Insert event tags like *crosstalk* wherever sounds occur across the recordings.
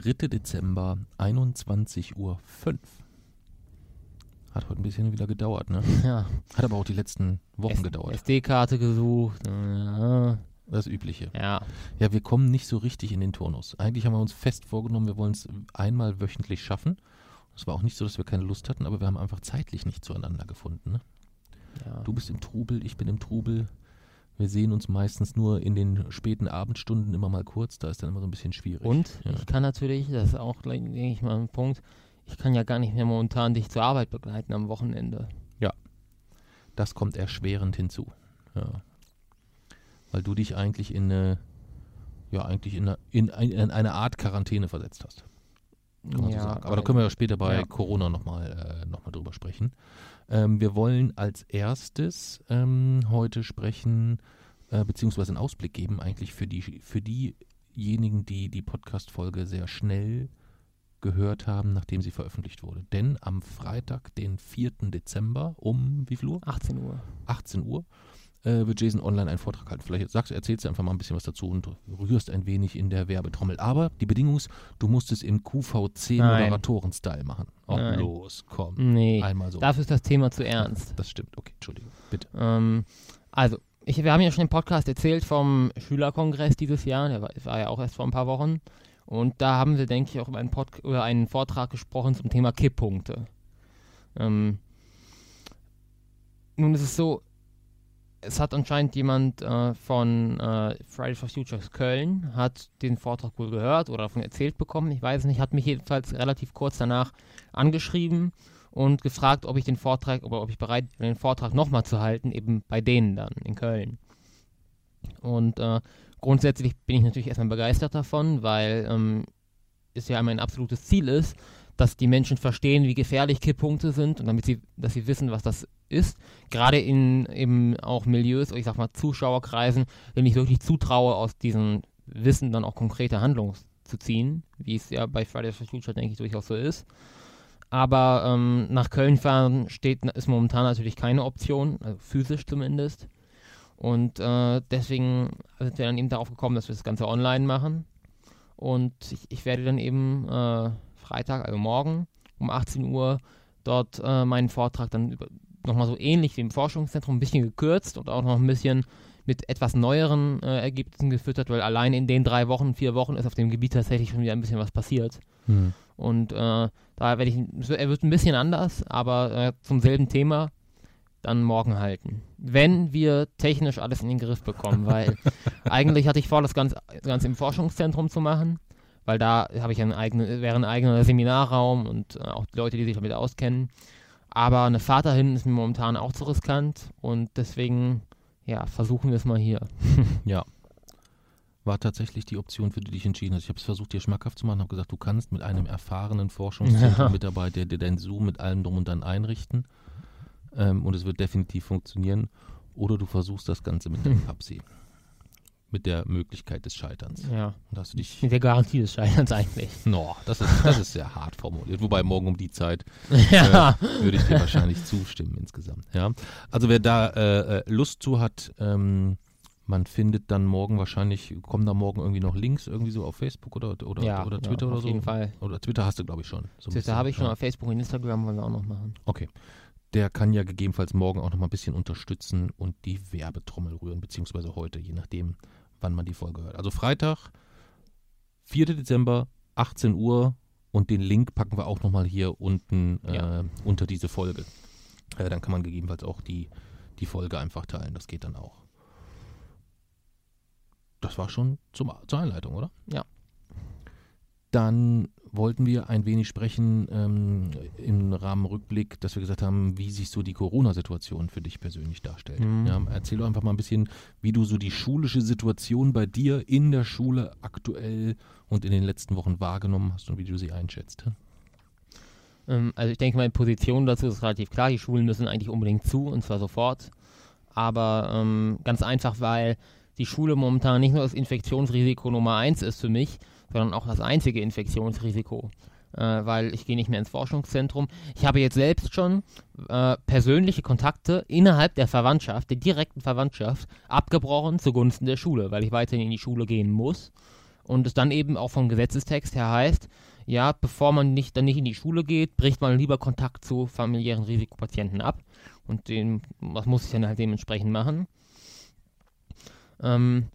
3. Dezember, 21.05 Uhr. Hat heute ein bisschen wieder gedauert, ne? Ja. Hat aber auch die letzten Wochen S- gedauert. SD-Karte gesucht. Ja. Das Übliche. ja. Ja, wir kommen nicht so richtig in den Turnus. Eigentlich haben wir uns fest vorgenommen, wir wollen es einmal wöchentlich schaffen. Es war auch nicht so, dass wir keine Lust hatten, aber wir haben einfach zeitlich nicht zueinander gefunden. Ne? ja. Du bist im Trubel, ich bin im Trubel. Wir sehen uns meistens nur in den späten Abendstunden immer mal kurz. Da ist dann immer so ein bisschen schwierig. Und Ja. ich kann natürlich, das ist auch, gleich, denke ich mal, ein Punkt, ich kann ja gar nicht mehr momentan dich zur Arbeit begleiten am Wochenende. Das kommt erschwerend hinzu. Ja. Weil du dich eigentlich in eine, ja, eigentlich in eine, in ein, in eine Art Quarantäne versetzt hast. Kann man so sagen. Aber da können wir ja später bei Ja. Corona nochmal äh, noch mal drüber sprechen. Ähm, wir wollen als erstes ähm, heute sprechen, äh, beziehungsweise einen Ausblick geben, eigentlich für, die, für diejenigen, die die Podcast-Folge sehr schnell gehört haben, nachdem sie veröffentlicht wurde. Denn am Freitag, den 4. Dezember um wie viel Uhr? 18 Uhr. 18 Uhr äh, wird Jason online einen Vortrag halten. Vielleicht sagst, erzählst du einfach mal ein bisschen was dazu und rührst ein wenig in der Werbetrommel. Aber die Bedingung ist, du musst es im QVC-Moderatoren-Style machen. Oh, Nein. los, komm. Nee, Einmal so. dafür ist das Thema zu ernst. Das stimmt. Okay, Entschuldigung. Bitte. Ähm, also, ich, wir haben ja schon im Podcast erzählt vom Schülerkongress dieses Jahr, der war, war ja auch erst vor ein paar Wochen. Und da haben wir, denke ich, auch über einen, Pod über einen Vortrag gesprochen zum Thema Kipppunkte. Ähm, nun ist es so, es hat anscheinend jemand äh, von äh, Fridays for Futures Köln, hat den Vortrag wohl gehört oder davon erzählt bekommen, ich weiß nicht, hat mich jedenfalls relativ kurz danach angeschrieben und gefragt, ob ich den Vortrag oder ob ich bereit bin, den Vortrag nochmal zu halten, eben bei denen dann in Köln. Und äh, grundsätzlich bin ich natürlich erstmal begeistert davon, weil ähm, es ja mein absolutes Ziel ist, dass die Menschen verstehen, wie gefährlich Kipppunkte sind und damit sie, dass sie wissen, was das ist. Gerade in eben auch Milieus, ich sag mal Zuschauerkreisen, denen ich wirklich zutraue, aus diesem Wissen dann auch konkrete Handlungen zu ziehen, wie es ja bei Fridays for Future, denke ich, durchaus so ist. Aber ähm, nach Köln fahren steht, ist momentan natürlich keine Option, also physisch zumindest. Und äh, deswegen sind wir dann eben darauf gekommen, dass wir das Ganze online machen. Und ich, ich werde dann eben äh, Freitag, also morgen um 18 Uhr, dort äh, meinen Vortrag dann über, nochmal so ähnlich wie im Forschungszentrum ein bisschen gekürzt und auch noch ein bisschen mit etwas neueren äh, Ergebnissen gefüttert, weil allein in den drei Wochen, vier Wochen ist auf dem Gebiet tatsächlich schon wieder ein bisschen was passiert. Hm. Und äh, da werde ich, er wird ein bisschen anders, aber äh, zum selben Thema dann morgen halten. Wenn wir technisch alles in den Griff bekommen, weil *laughs* eigentlich hatte ich vor, das Ganze, das Ganze im Forschungszentrum zu machen, weil da habe ich einen eigenen, wäre ein eigener Seminarraum und äh, auch die Leute, die sich damit auskennen. Aber eine Fahrt dahin ist mir momentan auch zu riskant und deswegen, ja, versuchen wir es mal hier. *laughs* Ja. War tatsächlich die Option, für die du dich entschieden hast. Ich habe es versucht, dir schmackhaft zu machen, habe gesagt, du kannst mit einem erfahrenen Forschungszentrummitarbeiter dir dein Zoom mit allem drum und dran einrichten ähm, und es wird definitiv funktionieren. Oder du versuchst das Ganze mit dem *laughs* Papsi. Mit der Möglichkeit des Scheiterns. Ja, Und da hast du dich. mit der Garantie des Scheiterns eigentlich. No, das ist, das ist sehr hart formuliert. Wobei morgen um die Zeit *laughs* ja. äh, würde ich dir wahrscheinlich zustimmen insgesamt. Ja, also wer da äh, äh, Lust zu hat, ähm, man findet dann morgen wahrscheinlich, kommen da morgen irgendwie noch Links irgendwie so auf Facebook oder oder, ja, oder Twitter ja, oder auf so. jeden Fall. Oder Twitter hast du glaube ich schon. So Twitter habe ich schon, auf Facebook und Instagram wollen wir auch noch machen. Okay. Der kann ja gegebenenfalls morgen auch noch mal ein bisschen unterstützen und die Werbetrommel rühren, beziehungsweise heute, je nachdem, wann man die Folge hört. Also Freitag, 4. Dezember, 18 Uhr und den Link packen wir auch noch mal hier unten äh, Ja. unter diese Folge. Äh, dann kann man gegebenenfalls auch die, die Folge einfach teilen. Das geht dann auch. Das war schon zum, zur Einleitung, oder? Ja. Dann wollten wir ein wenig sprechen ähm, im Rahmen Rückblick, dass wir gesagt haben, wie sich so die Corona-Situation für dich persönlich darstellt. Mhm. Ja, erzähl doch einfach mal ein bisschen, wie du so die schulische Situation bei dir in der Schule aktuell und in den letzten Wochen wahrgenommen hast und wie du sie einschätzt. Ähm, also ich denke, meine Position dazu ist relativ klar. Die Schulen müssen eigentlich unbedingt zu und zwar sofort. Aber ähm, ganz einfach, weil die Schule momentan nicht nur das Infektionsrisiko Nummer eins ist für mich, sondern auch das einzige Infektionsrisiko. Äh, weil ich gehe nicht mehr ins Forschungszentrum. Ich habe jetzt selbst schon äh, persönliche Kontakte innerhalb der Verwandtschaft, der direkten Verwandtschaft, abgebrochen zugunsten der Schule, weil ich weiterhin in die Schule gehen muss. und es dann eben auch vom Gesetzestext her heißt, ja, bevor man nicht, dann nicht in die Schule geht, bricht man lieber Kontakt zu familiären Risikopatienten ab. Und den, was muss ich dann halt dementsprechend machen? Ähm,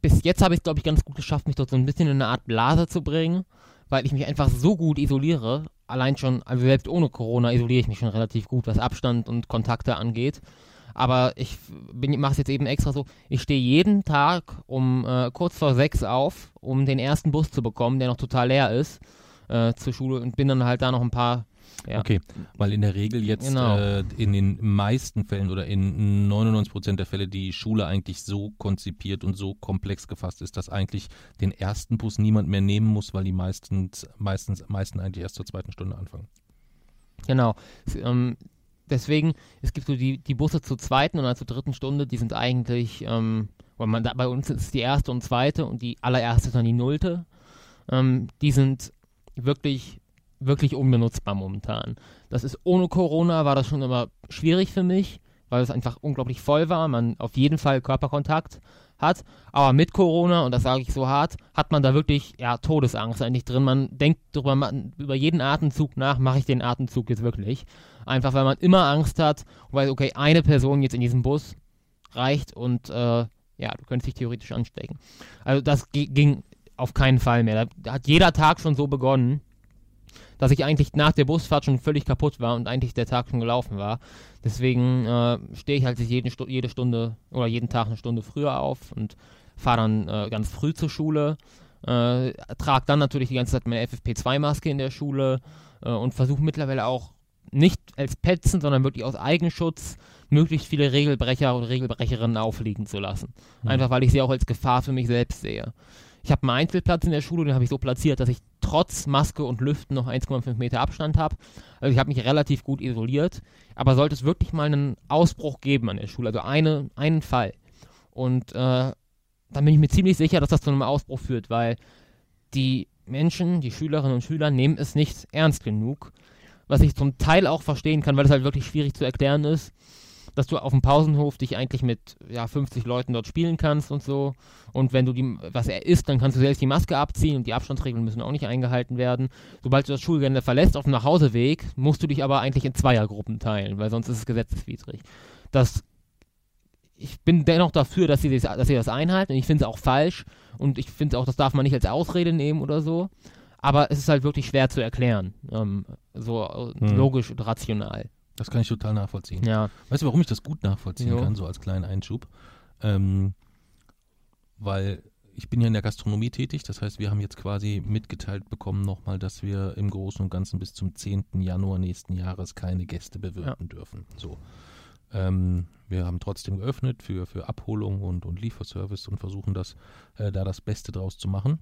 bis jetzt habe ich, glaube ich, ganz gut geschafft, mich dort so ein bisschen in eine Art Blase zu bringen, weil ich mich einfach so gut isoliere. Allein schon, also selbst ohne Corona isoliere ich mich schon relativ gut, was Abstand und Kontakte angeht. Aber ich mache es jetzt eben extra so. Ich stehe jeden Tag um äh, kurz vor sechs auf, um den ersten Bus zu bekommen, der noch total leer ist, äh, zur Schule und bin dann halt da noch ein paar ja. Okay, weil in der Regel jetzt genau. äh, in den meisten Fällen oder in 99 Prozent der Fälle die Schule eigentlich so konzipiert und so komplex gefasst ist, dass eigentlich den ersten Bus niemand mehr nehmen muss, weil die meistens, meistens, meisten eigentlich erst zur zweiten Stunde anfangen. Genau. Ähm, deswegen, es gibt so die, die Busse zur zweiten und zur dritten Stunde, die sind eigentlich, ähm, weil man da, bei uns ist die erste und zweite und die allererste ist dann die nullte. Ähm, die sind wirklich, wirklich unbenutzbar momentan. Das ist ohne Corona war das schon immer schwierig für mich, weil es einfach unglaublich voll war. Man auf jeden Fall Körperkontakt hat. Aber mit Corona, und das sage ich so hart, hat man da wirklich ja, Todesangst eigentlich drin. Man denkt darüber, über jeden Atemzug nach, mache ich den Atemzug jetzt wirklich. Einfach weil man immer Angst hat weiß, okay, eine Person jetzt in diesem Bus reicht und äh, ja, du könntest dich theoretisch anstecken. Also das ging auf keinen Fall mehr. Da hat jeder Tag schon so begonnen, dass ich eigentlich nach der Busfahrt schon völlig kaputt war und eigentlich der Tag schon gelaufen war. Deswegen äh, stehe ich halt jeden, jede Stunde oder jeden Tag eine Stunde früher auf und fahre dann äh, ganz früh zur Schule. Äh, trage dann natürlich die ganze Zeit meine FFP2-Maske in der Schule äh, und versuche mittlerweile auch nicht als Petzen, sondern wirklich aus Eigenschutz möglichst viele Regelbrecher und Regelbrecherinnen aufliegen zu lassen. Mhm. Einfach weil ich sie auch als Gefahr für mich selbst sehe. Ich habe einen Einzelplatz in der Schule, den habe ich so platziert, dass ich trotz Maske und Lüften noch 1,5 Meter Abstand habe. Also ich habe mich relativ gut isoliert. Aber sollte es wirklich mal einen Ausbruch geben an der Schule, also eine, einen Fall. Und äh, dann bin ich mir ziemlich sicher, dass das zu einem Ausbruch führt, weil die Menschen, die Schülerinnen und Schüler nehmen es nicht ernst genug. Was ich zum Teil auch verstehen kann, weil es halt wirklich schwierig zu erklären ist dass du auf dem Pausenhof dich eigentlich mit ja, 50 Leuten dort spielen kannst und so. Und wenn du die, was er isst, dann kannst du selbst die Maske abziehen und die Abstandsregeln müssen auch nicht eingehalten werden. Sobald du das Schulgelände verlässt auf dem Nachhauseweg, musst du dich aber eigentlich in Zweiergruppen teilen, weil sonst ist es gesetzeswidrig. Das ich bin dennoch dafür, dass sie, das, dass sie das einhalten. Und ich finde es auch falsch. Und ich finde auch, das darf man nicht als Ausrede nehmen oder so. Aber es ist halt wirklich schwer zu erklären. Ähm, so hm. logisch und rational. Das kann ich total nachvollziehen. Ja. Weißt du, warum ich das gut nachvollziehen jo. kann, so als kleinen Einschub? Ähm, weil ich bin ja in der Gastronomie tätig, das heißt, wir haben jetzt quasi mitgeteilt bekommen nochmal, dass wir im Großen und Ganzen bis zum 10. Januar nächsten Jahres keine Gäste bewirten ja. dürfen. So. Ähm, wir haben trotzdem geöffnet für, für Abholung und, und Lieferservice und versuchen das, äh, da das Beste draus zu machen.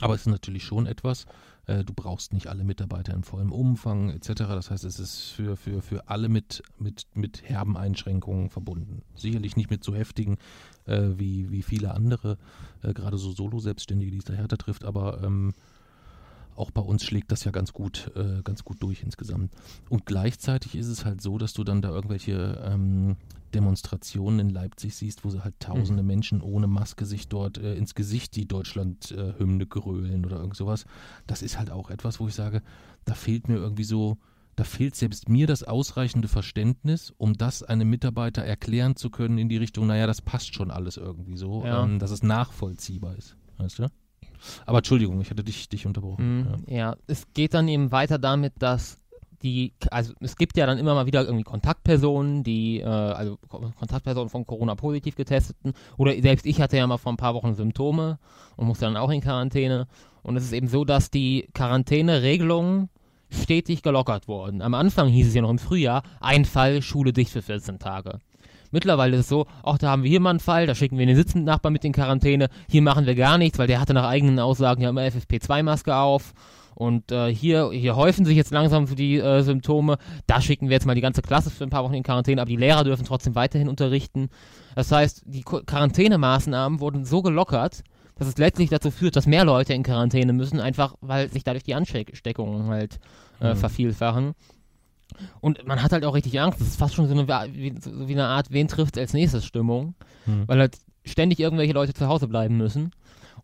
Aber es ist natürlich schon etwas, äh, du brauchst nicht alle Mitarbeiter in vollem Umfang etc. Das heißt, es ist für, für, für alle mit, mit, mit herben Einschränkungen verbunden. Sicherlich nicht mit so heftigen äh, wie, wie viele andere, äh, gerade so Solo-Selbstständige, die es da härter trifft, aber ähm, auch bei uns schlägt das ja ganz gut, äh, ganz gut durch insgesamt. Und gleichzeitig ist es halt so, dass du dann da irgendwelche ähm, Demonstrationen in Leipzig siehst, wo sie halt tausende mhm. Menschen ohne Maske sich dort äh, ins Gesicht die Deutschland-Hymne gerölen oder irgend sowas. Das ist halt auch etwas, wo ich sage, da fehlt mir irgendwie so, da fehlt selbst mir das ausreichende Verständnis, um das einem Mitarbeiter erklären zu können in die Richtung, naja, das passt schon alles irgendwie so, ja. ähm, dass es nachvollziehbar ist. Weißt du? Aber Entschuldigung, ich hatte dich, dich unterbrochen. Mhm, ja. ja, es geht dann eben weiter damit, dass die, also es gibt ja dann immer mal wieder irgendwie Kontaktpersonen, die, äh, also Kontaktpersonen von Corona-positiv getesteten. Oder selbst ich hatte ja mal vor ein paar Wochen Symptome und musste dann auch in Quarantäne. Und es ist eben so, dass die Quarantäne-Regelungen stetig gelockert wurden. Am Anfang hieß es ja noch im Frühjahr, ein Fall, Schule dicht für 14 Tage. Mittlerweile ist es so, ach, da haben wir hier mal einen Fall, da schicken wir den sitzenden Nachbarn mit in Quarantäne, hier machen wir gar nichts, weil der hatte nach eigenen Aussagen ja immer FFP2-Maske auf und äh, hier, hier häufen sich jetzt langsam die äh, Symptome. Da schicken wir jetzt mal die ganze Klasse für ein paar Wochen in Quarantäne, aber die Lehrer dürfen trotzdem weiterhin unterrichten. Das heißt, die Quarantänemaßnahmen wurden so gelockert, dass es letztlich dazu führt, dass mehr Leute in Quarantäne müssen, einfach weil sich dadurch die Ansteckungen halt äh, mhm. vervielfachen. Und man hat halt auch richtig Angst. Das ist fast schon so eine, wie, so wie eine Art, wen trifft als nächstes Stimmung, mhm. weil halt ständig irgendwelche Leute zu Hause bleiben müssen.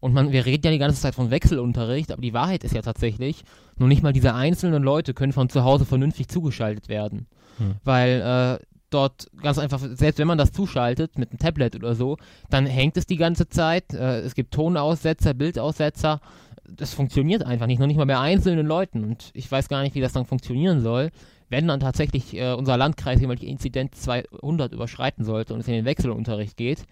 Und man, wir reden ja die ganze Zeit von Wechselunterricht, aber die Wahrheit ist ja tatsächlich, nur nicht mal diese einzelnen Leute können von zu Hause vernünftig zugeschaltet werden. Hm. Weil äh, dort ganz einfach, selbst wenn man das zuschaltet mit einem Tablet oder so, dann hängt es die ganze Zeit. Äh, es gibt Tonaussetzer, Bildaussetzer. Das funktioniert einfach nicht, noch nicht mal bei einzelnen Leuten. Und ich weiß gar nicht, wie das dann funktionieren soll, wenn dann tatsächlich äh, unser Landkreis jemand die Inzidenz 200 überschreiten sollte und es in den Wechselunterricht geht.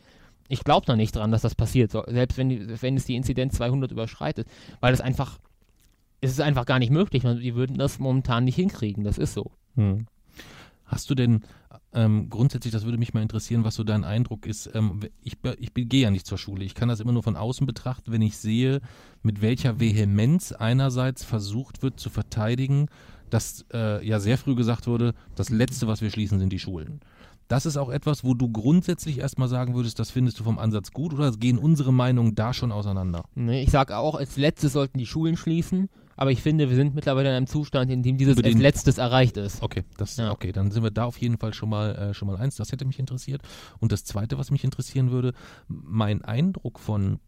Ich glaube da nicht dran, dass das passiert, selbst wenn, wenn es die Inzidenz 200 überschreitet, weil es einfach, es ist einfach gar nicht möglich. Die würden das momentan nicht hinkriegen, das ist so. Hm. Hast du denn ähm, grundsätzlich, das würde mich mal interessieren, was so dein Eindruck ist. Ähm, ich, ich gehe ja nicht zur Schule. Ich kann das immer nur von außen betrachten, wenn ich sehe, mit welcher Vehemenz einerseits versucht wird zu verteidigen, dass äh, ja sehr früh gesagt wurde, das Letzte, was wir schließen, sind die Schulen. Das ist auch etwas, wo du grundsätzlich erstmal sagen würdest, das findest du vom Ansatz gut oder gehen unsere Meinungen da schon auseinander? Nee, ich sage auch, als letztes sollten die Schulen schließen, aber ich finde, wir sind mittlerweile in einem Zustand, in dem dieses als letztes erreicht ist. Okay, das, ja. okay, dann sind wir da auf jeden Fall schon mal, äh, schon mal eins. Das hätte mich interessiert. Und das zweite, was mich interessieren würde, mein Eindruck von,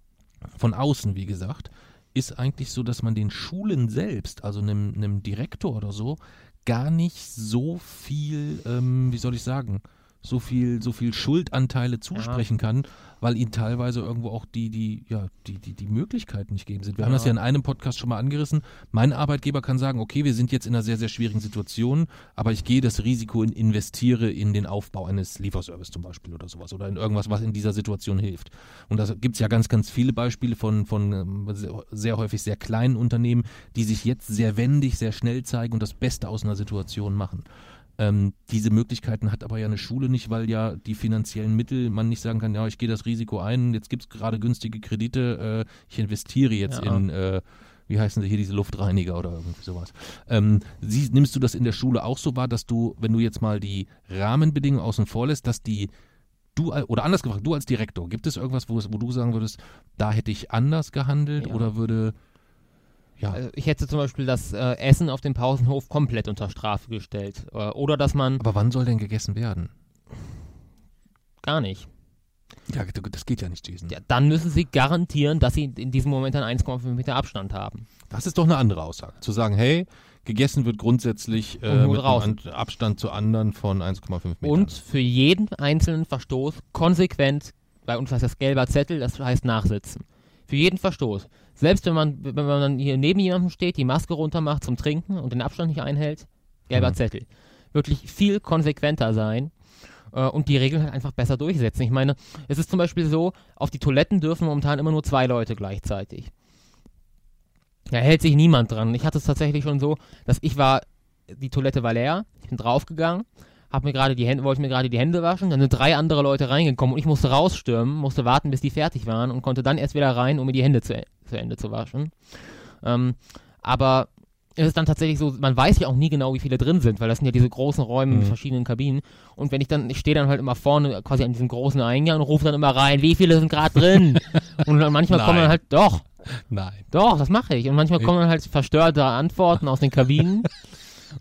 von außen, wie gesagt, ist eigentlich so, dass man den Schulen selbst, also einem, einem Direktor oder so, gar nicht so viel, ähm, wie soll ich sagen, so viel, so viel Schuldanteile zusprechen ja. kann, weil ihnen teilweise irgendwo auch die, die, ja, die, die, die Möglichkeiten nicht gegeben sind. Wir ja. haben das ja in einem Podcast schon mal angerissen. Mein Arbeitgeber kann sagen, okay, wir sind jetzt in einer sehr, sehr schwierigen Situation, aber ich gehe das Risiko und investiere in den Aufbau eines Lieferservice zum Beispiel oder sowas oder in irgendwas, was in dieser Situation hilft. Und da gibt es ja ganz, ganz viele Beispiele von, von ähm, sehr häufig sehr kleinen Unternehmen, die sich jetzt sehr wendig, sehr schnell zeigen und das Beste aus einer Situation machen. Ähm, diese Möglichkeiten hat aber ja eine Schule nicht, weil ja die finanziellen Mittel, man nicht sagen kann, ja, ich gehe das Risiko ein, jetzt gibt es gerade günstige Kredite, äh, ich investiere jetzt ja. in, äh, wie heißen sie hier, diese Luftreiniger oder irgendwie sowas. Ähm, sie, nimmst du das in der Schule auch so wahr, dass du, wenn du jetzt mal die Rahmenbedingungen außen vor lässt, dass die du, oder anders gefragt, du als Direktor, gibt es irgendwas, wo, wo du sagen würdest, da hätte ich anders gehandelt ja. oder würde ja. Also ich hätte zum Beispiel das äh, Essen auf dem Pausenhof komplett unter Strafe gestellt. Äh, oder dass man. Aber wann soll denn gegessen werden? Gar nicht. Ja, das geht ja nicht, Jason. Ja, dann müssen sie garantieren, dass sie in diesem Moment einen 1,5 Meter Abstand haben. Das ist doch eine andere Aussage. Zu sagen, hey, gegessen wird grundsätzlich äh, mit Abstand zu anderen von 1,5 Metern. Und für jeden einzelnen Verstoß konsequent, bei uns heißt das gelber Zettel, das heißt nachsitzen. Für jeden Verstoß. Selbst wenn man, wenn man dann hier neben jemandem steht, die Maske runter macht zum Trinken und den Abstand nicht einhält, gelber mhm. Zettel. Wirklich viel konsequenter sein äh, und die Regeln halt einfach besser durchsetzen. Ich meine, es ist zum Beispiel so, auf die Toiletten dürfen momentan immer nur zwei Leute gleichzeitig. Da hält sich niemand dran. Ich hatte es tatsächlich schon so, dass ich war, die Toilette war leer, ich bin draufgegangen, hab mir gerade die Hände, wollte mir gerade die Hände waschen, dann sind drei andere Leute reingekommen und ich musste rausstürmen, musste warten, bis die fertig waren und konnte dann erst wieder rein, um mir die Hände zu, zu Ende zu waschen. Ähm, aber es ist dann tatsächlich so, man weiß ja auch nie genau, wie viele drin sind, weil das sind ja diese großen Räume mhm. mit verschiedenen Kabinen. Und wenn ich dann, ich stehe dann halt immer vorne quasi an diesem großen Eingang und rufe dann immer rein, wie viele sind gerade drin? *laughs* und dann manchmal Nein. kommen dann halt, doch. Nein. Doch, das mache ich. Und manchmal kommen dann halt verstörte Antworten aus den Kabinen. *laughs*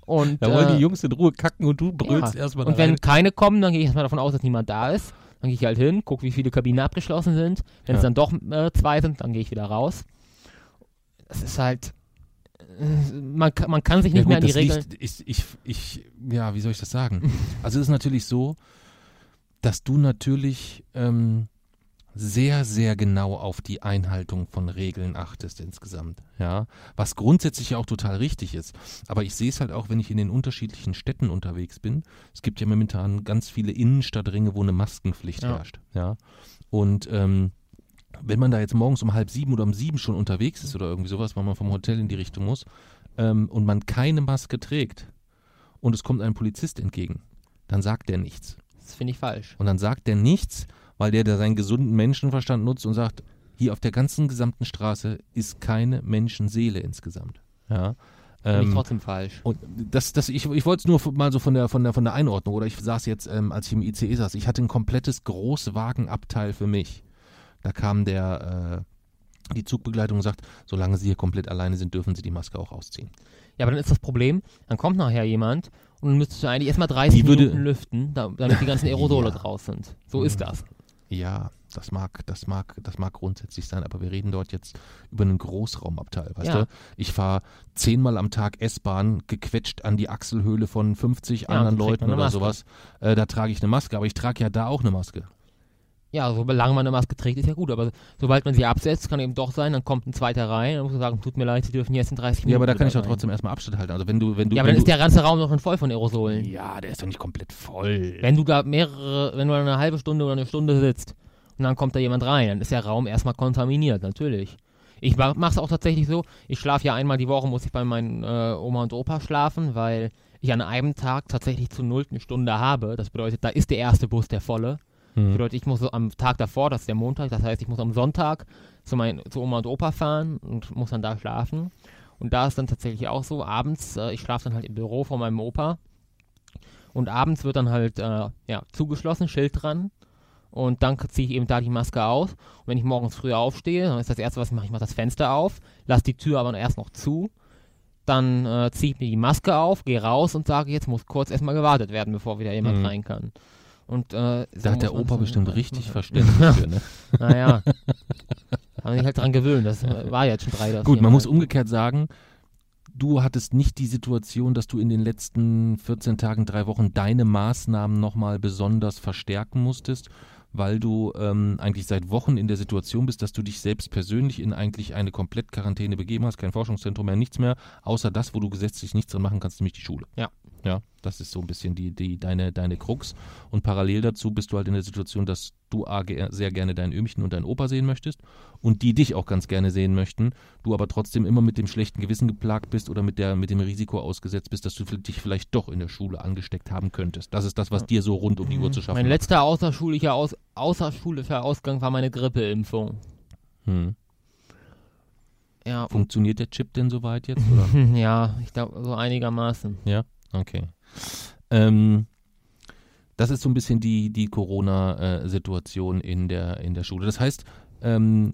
Und, da wollen äh, die Jungs in Ruhe kacken und du brüllst ja. erstmal Und wenn rein. keine kommen, dann gehe ich erstmal davon aus, dass niemand da ist. Dann gehe ich halt hin, gucke, wie viele Kabinen abgeschlossen sind. Wenn ja. es dann doch äh, zwei sind, dann gehe ich wieder raus. Es ist halt. Äh, man, man kann sich nicht ja, gut, mehr an die Regeln. Liegt, ich, ich, ich, ja, wie soll ich das sagen? *laughs* also es ist natürlich so, dass du natürlich ähm, sehr, sehr genau auf die Einhaltung von Regeln achtest insgesamt. Ja, was grundsätzlich ja auch total richtig ist. Aber ich sehe es halt auch, wenn ich in den unterschiedlichen Städten unterwegs bin. Es gibt ja momentan ganz viele Innenstadtringe, wo eine Maskenpflicht ja. herrscht. Ja, und ähm, wenn man da jetzt morgens um halb sieben oder um sieben schon unterwegs ist oder irgendwie sowas, weil man vom Hotel in die Richtung muss ähm, und man keine Maske trägt und es kommt ein Polizist entgegen, dann sagt der nichts. Das finde ich falsch. Und dann sagt der nichts weil der da seinen gesunden Menschenverstand nutzt und sagt, hier auf der ganzen gesamten Straße ist keine Menschenseele insgesamt. Ja. Finde ähm, trotzdem falsch. Und das, das, ich, ich wollte es nur mal so von der, von der, von der Einordnung, oder ich saß jetzt, ähm, als ich im ICE saß, ich hatte ein komplettes Großwagenabteil für mich. Da kam der, äh, die Zugbegleitung und sagt, solange Sie hier komplett alleine sind, dürfen Sie die Maske auch ausziehen. Ja, aber dann ist das Problem, dann kommt nachher jemand und dann müsstest du eigentlich erstmal 30 die Minuten lüften, damit die ganzen *laughs* Aerosole ja. draus sind. So ist das. Ja, das mag, das mag, das mag grundsätzlich sein, aber wir reden dort jetzt über einen Großraumabteil, weißt Ja. du? Ich fahre zehnmal am Tag S-Bahn gequetscht an die Achselhöhle von 50 Ja, anderen Leuten oder Maske. sowas. Äh, da trage ich eine Maske, aber ich trage ja da auch eine Maske. Ja, solange man eine Maske trägt, ist ja gut, aber sobald man sie absetzt, kann eben doch sein, dann kommt ein zweiter rein, dann muss man sagen, tut mir leid, Sie dürfen jetzt in 30 Minuten Ja, aber da kann ich doch trotzdem erstmal Abstand halten. Also wenn du, wenn du, Ja, aber dann ist der ganze Raum noch schon voll von Aerosolen. ja, der ist doch nicht komplett voll. Wenn du da mehrere, wenn du da eine halbe Stunde oder eine Stunde sitzt und dann kommt da jemand rein, dann ist der Raum erstmal kontaminiert, natürlich. Ich mache es auch tatsächlich so, ich schlafe ja einmal die Woche, muss ich bei meinen äh, Oma und Opa schlafen, weil ich an einem Tag tatsächlich zur nullten Stunde habe. Das bedeutet, da ist der erste Bus der volle. Das Hm. bedeutet, ich muss so am Tag davor, das ist der Montag, das heißt, ich muss am Sonntag zu, mein, zu Oma und Opa fahren und muss dann da schlafen. Und da ist dann tatsächlich auch so, abends, äh, ich schlafe dann halt im Büro von meinem Opa und abends wird dann halt äh, ja, zugeschlossen, Schild dran. Und dann ziehe ich eben da die Maske aus. Und wenn ich morgens früh aufstehe, dann ist das Erste, was ich mache, ich mache das Fenster auf, lasse die Tür aber erst noch zu. Dann äh, ziehe ich mir die Maske auf, gehe raus und sage, jetzt muss kurz erstmal gewartet werden, bevor wieder jemand Mhm. rein kann. Und, äh, Da hat der Opa bestimmt richtig muss- Verständnis für, ne? *laughs* Naja. Haben *laughs* sich halt dran gewöhnt. Das äh, war jetzt schon drei Gut, man muss umgekehrt sagen, du hattest nicht die Situation, dass du in den letzten 14 Tagen, drei Wochen deine Maßnahmen nochmal besonders verstärken musstest, weil du ähm, eigentlich seit Wochen in der Situation bist, dass du dich selbst persönlich in eigentlich eine Komplettquarantäne begeben hast, kein Forschungszentrum mehr, nichts mehr, außer das, wo du gesetzlich nichts dran machen kannst, nämlich die Schule. Ja. Ja, das ist so ein bisschen die, die, deine, deine Krux. Und parallel dazu bist du halt in der Situation, dass du A, sehr gerne dein Ömchen und deinen Opa sehen möchtest und die dich auch ganz gerne sehen möchten, du aber trotzdem immer mit dem schlechten Gewissen geplagt bist oder mit, der, mit dem Risiko ausgesetzt bist, dass du dich vielleicht doch in der Schule angesteckt haben könntest. Das ist das, was dir so rund um die Uhr zu schaffen Mein letzter außerschulischer, Aus außerschulischer Ausgang war meine Grippeimpfung. Hm. Ja, Funktioniert der Chip denn soweit jetzt? *laughs* Ja, ich glaube so einigermaßen. Okay. Ähm, das ist so ein bisschen die, die Corona-Situation in der, in der Schule. Das heißt, ähm,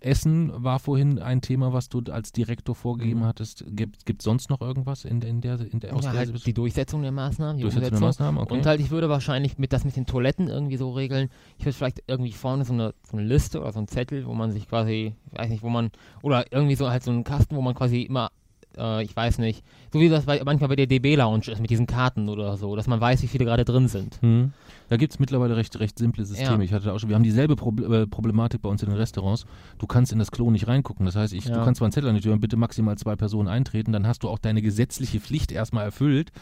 Essen war vorhin ein Thema, was du als Direktor vorgegeben Mhm. hattest. Gibt es sonst noch irgendwas in, der- in der, in der aus Ja, halt die Durchsetzung der Maßnahmen, die Durchsetzung der. Maßnahmen? Okay. Und halt, ich würde wahrscheinlich mit das mit den Toiletten irgendwie so regeln. Ich würde vielleicht irgendwie vorne so eine, so eine Liste oder so einen Zettel, wo man sich quasi, ich weiß nicht, wo man, oder irgendwie so halt so einen Kasten, wo man quasi immer, äh, ich weiß nicht, so wie das bei, manchmal bei der DB Lounge ist mit diesen Karten oder so, dass man weiß, wie viele gerade drin sind. Hm. Da gibt es mittlerweile recht, recht simple Systeme. Ja. Ich hatte auch schon, wir haben dieselbe Proble äh, Problematik bei uns in den Restaurants. Du kannst in das Klo nicht reingucken. Das heißt, ich, du Ja. kannst zwar einen Zettel an die Tür und bitte maximal zwei Personen eintreten, dann hast du auch deine gesetzliche Pflicht erstmal erfüllt.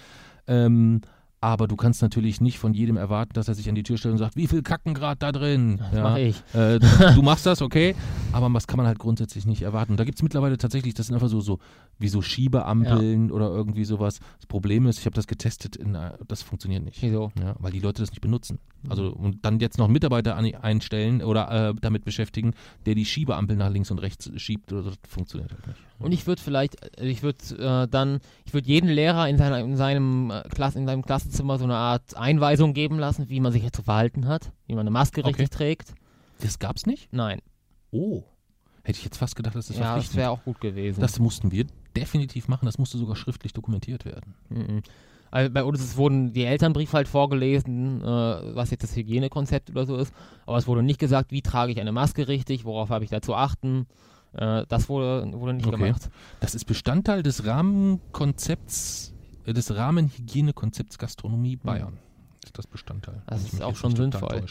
Ähm, aber du kannst natürlich nicht von jedem erwarten, dass er sich an die Tür stellt und sagt, wie viel Kacken grad da drin? Das mache ich. Äh, du, du machst das, okay, aber das kann man halt grundsätzlich nicht erwarten. Und da gibt es mittlerweile tatsächlich, das sind einfach so, so wie so Schiebeampeln oder irgendwie sowas. Das Problem ist, ich habe das getestet, in, äh, das funktioniert nicht. Wieso? Ja, weil die Leute das nicht benutzen. Also und dann jetzt noch einen Mitarbeiter an, einstellen oder äh, damit beschäftigen, der die Schiebeampel nach links und rechts schiebt, das funktioniert halt nicht. Und ich würde vielleicht, äh, ich würde äh, dann, ich würde jeden Lehrer in, seiner, in, seinem, äh, Klasse, in seinem Klassenzimmer so eine Art Einweisung geben lassen, wie man sich zu verhalten hat, wie man eine Maske Okay. richtig trägt. Das gab's nicht? Nein. Oh. Hätte ich jetzt fast gedacht, dass das ja, das wäre auch gut gewesen. Das mussten wir definitiv machen, das musste sogar schriftlich dokumentiert werden. Mhm. Also bei uns wurden die Elternbriefe halt vorgelesen, äh, was jetzt das Hygienekonzept oder so ist. Aber es wurde nicht gesagt, wie trage ich eine Maske richtig, worauf habe ich da zu achten. Äh, das wurde, wurde nicht Okay. gemacht. Das ist Bestandteil des Rahmenkonzepts, äh, des Rahmenhygienekonzepts Gastronomie Bayern. Ist das Bestandteil? Das ist auch schon sinnvoll.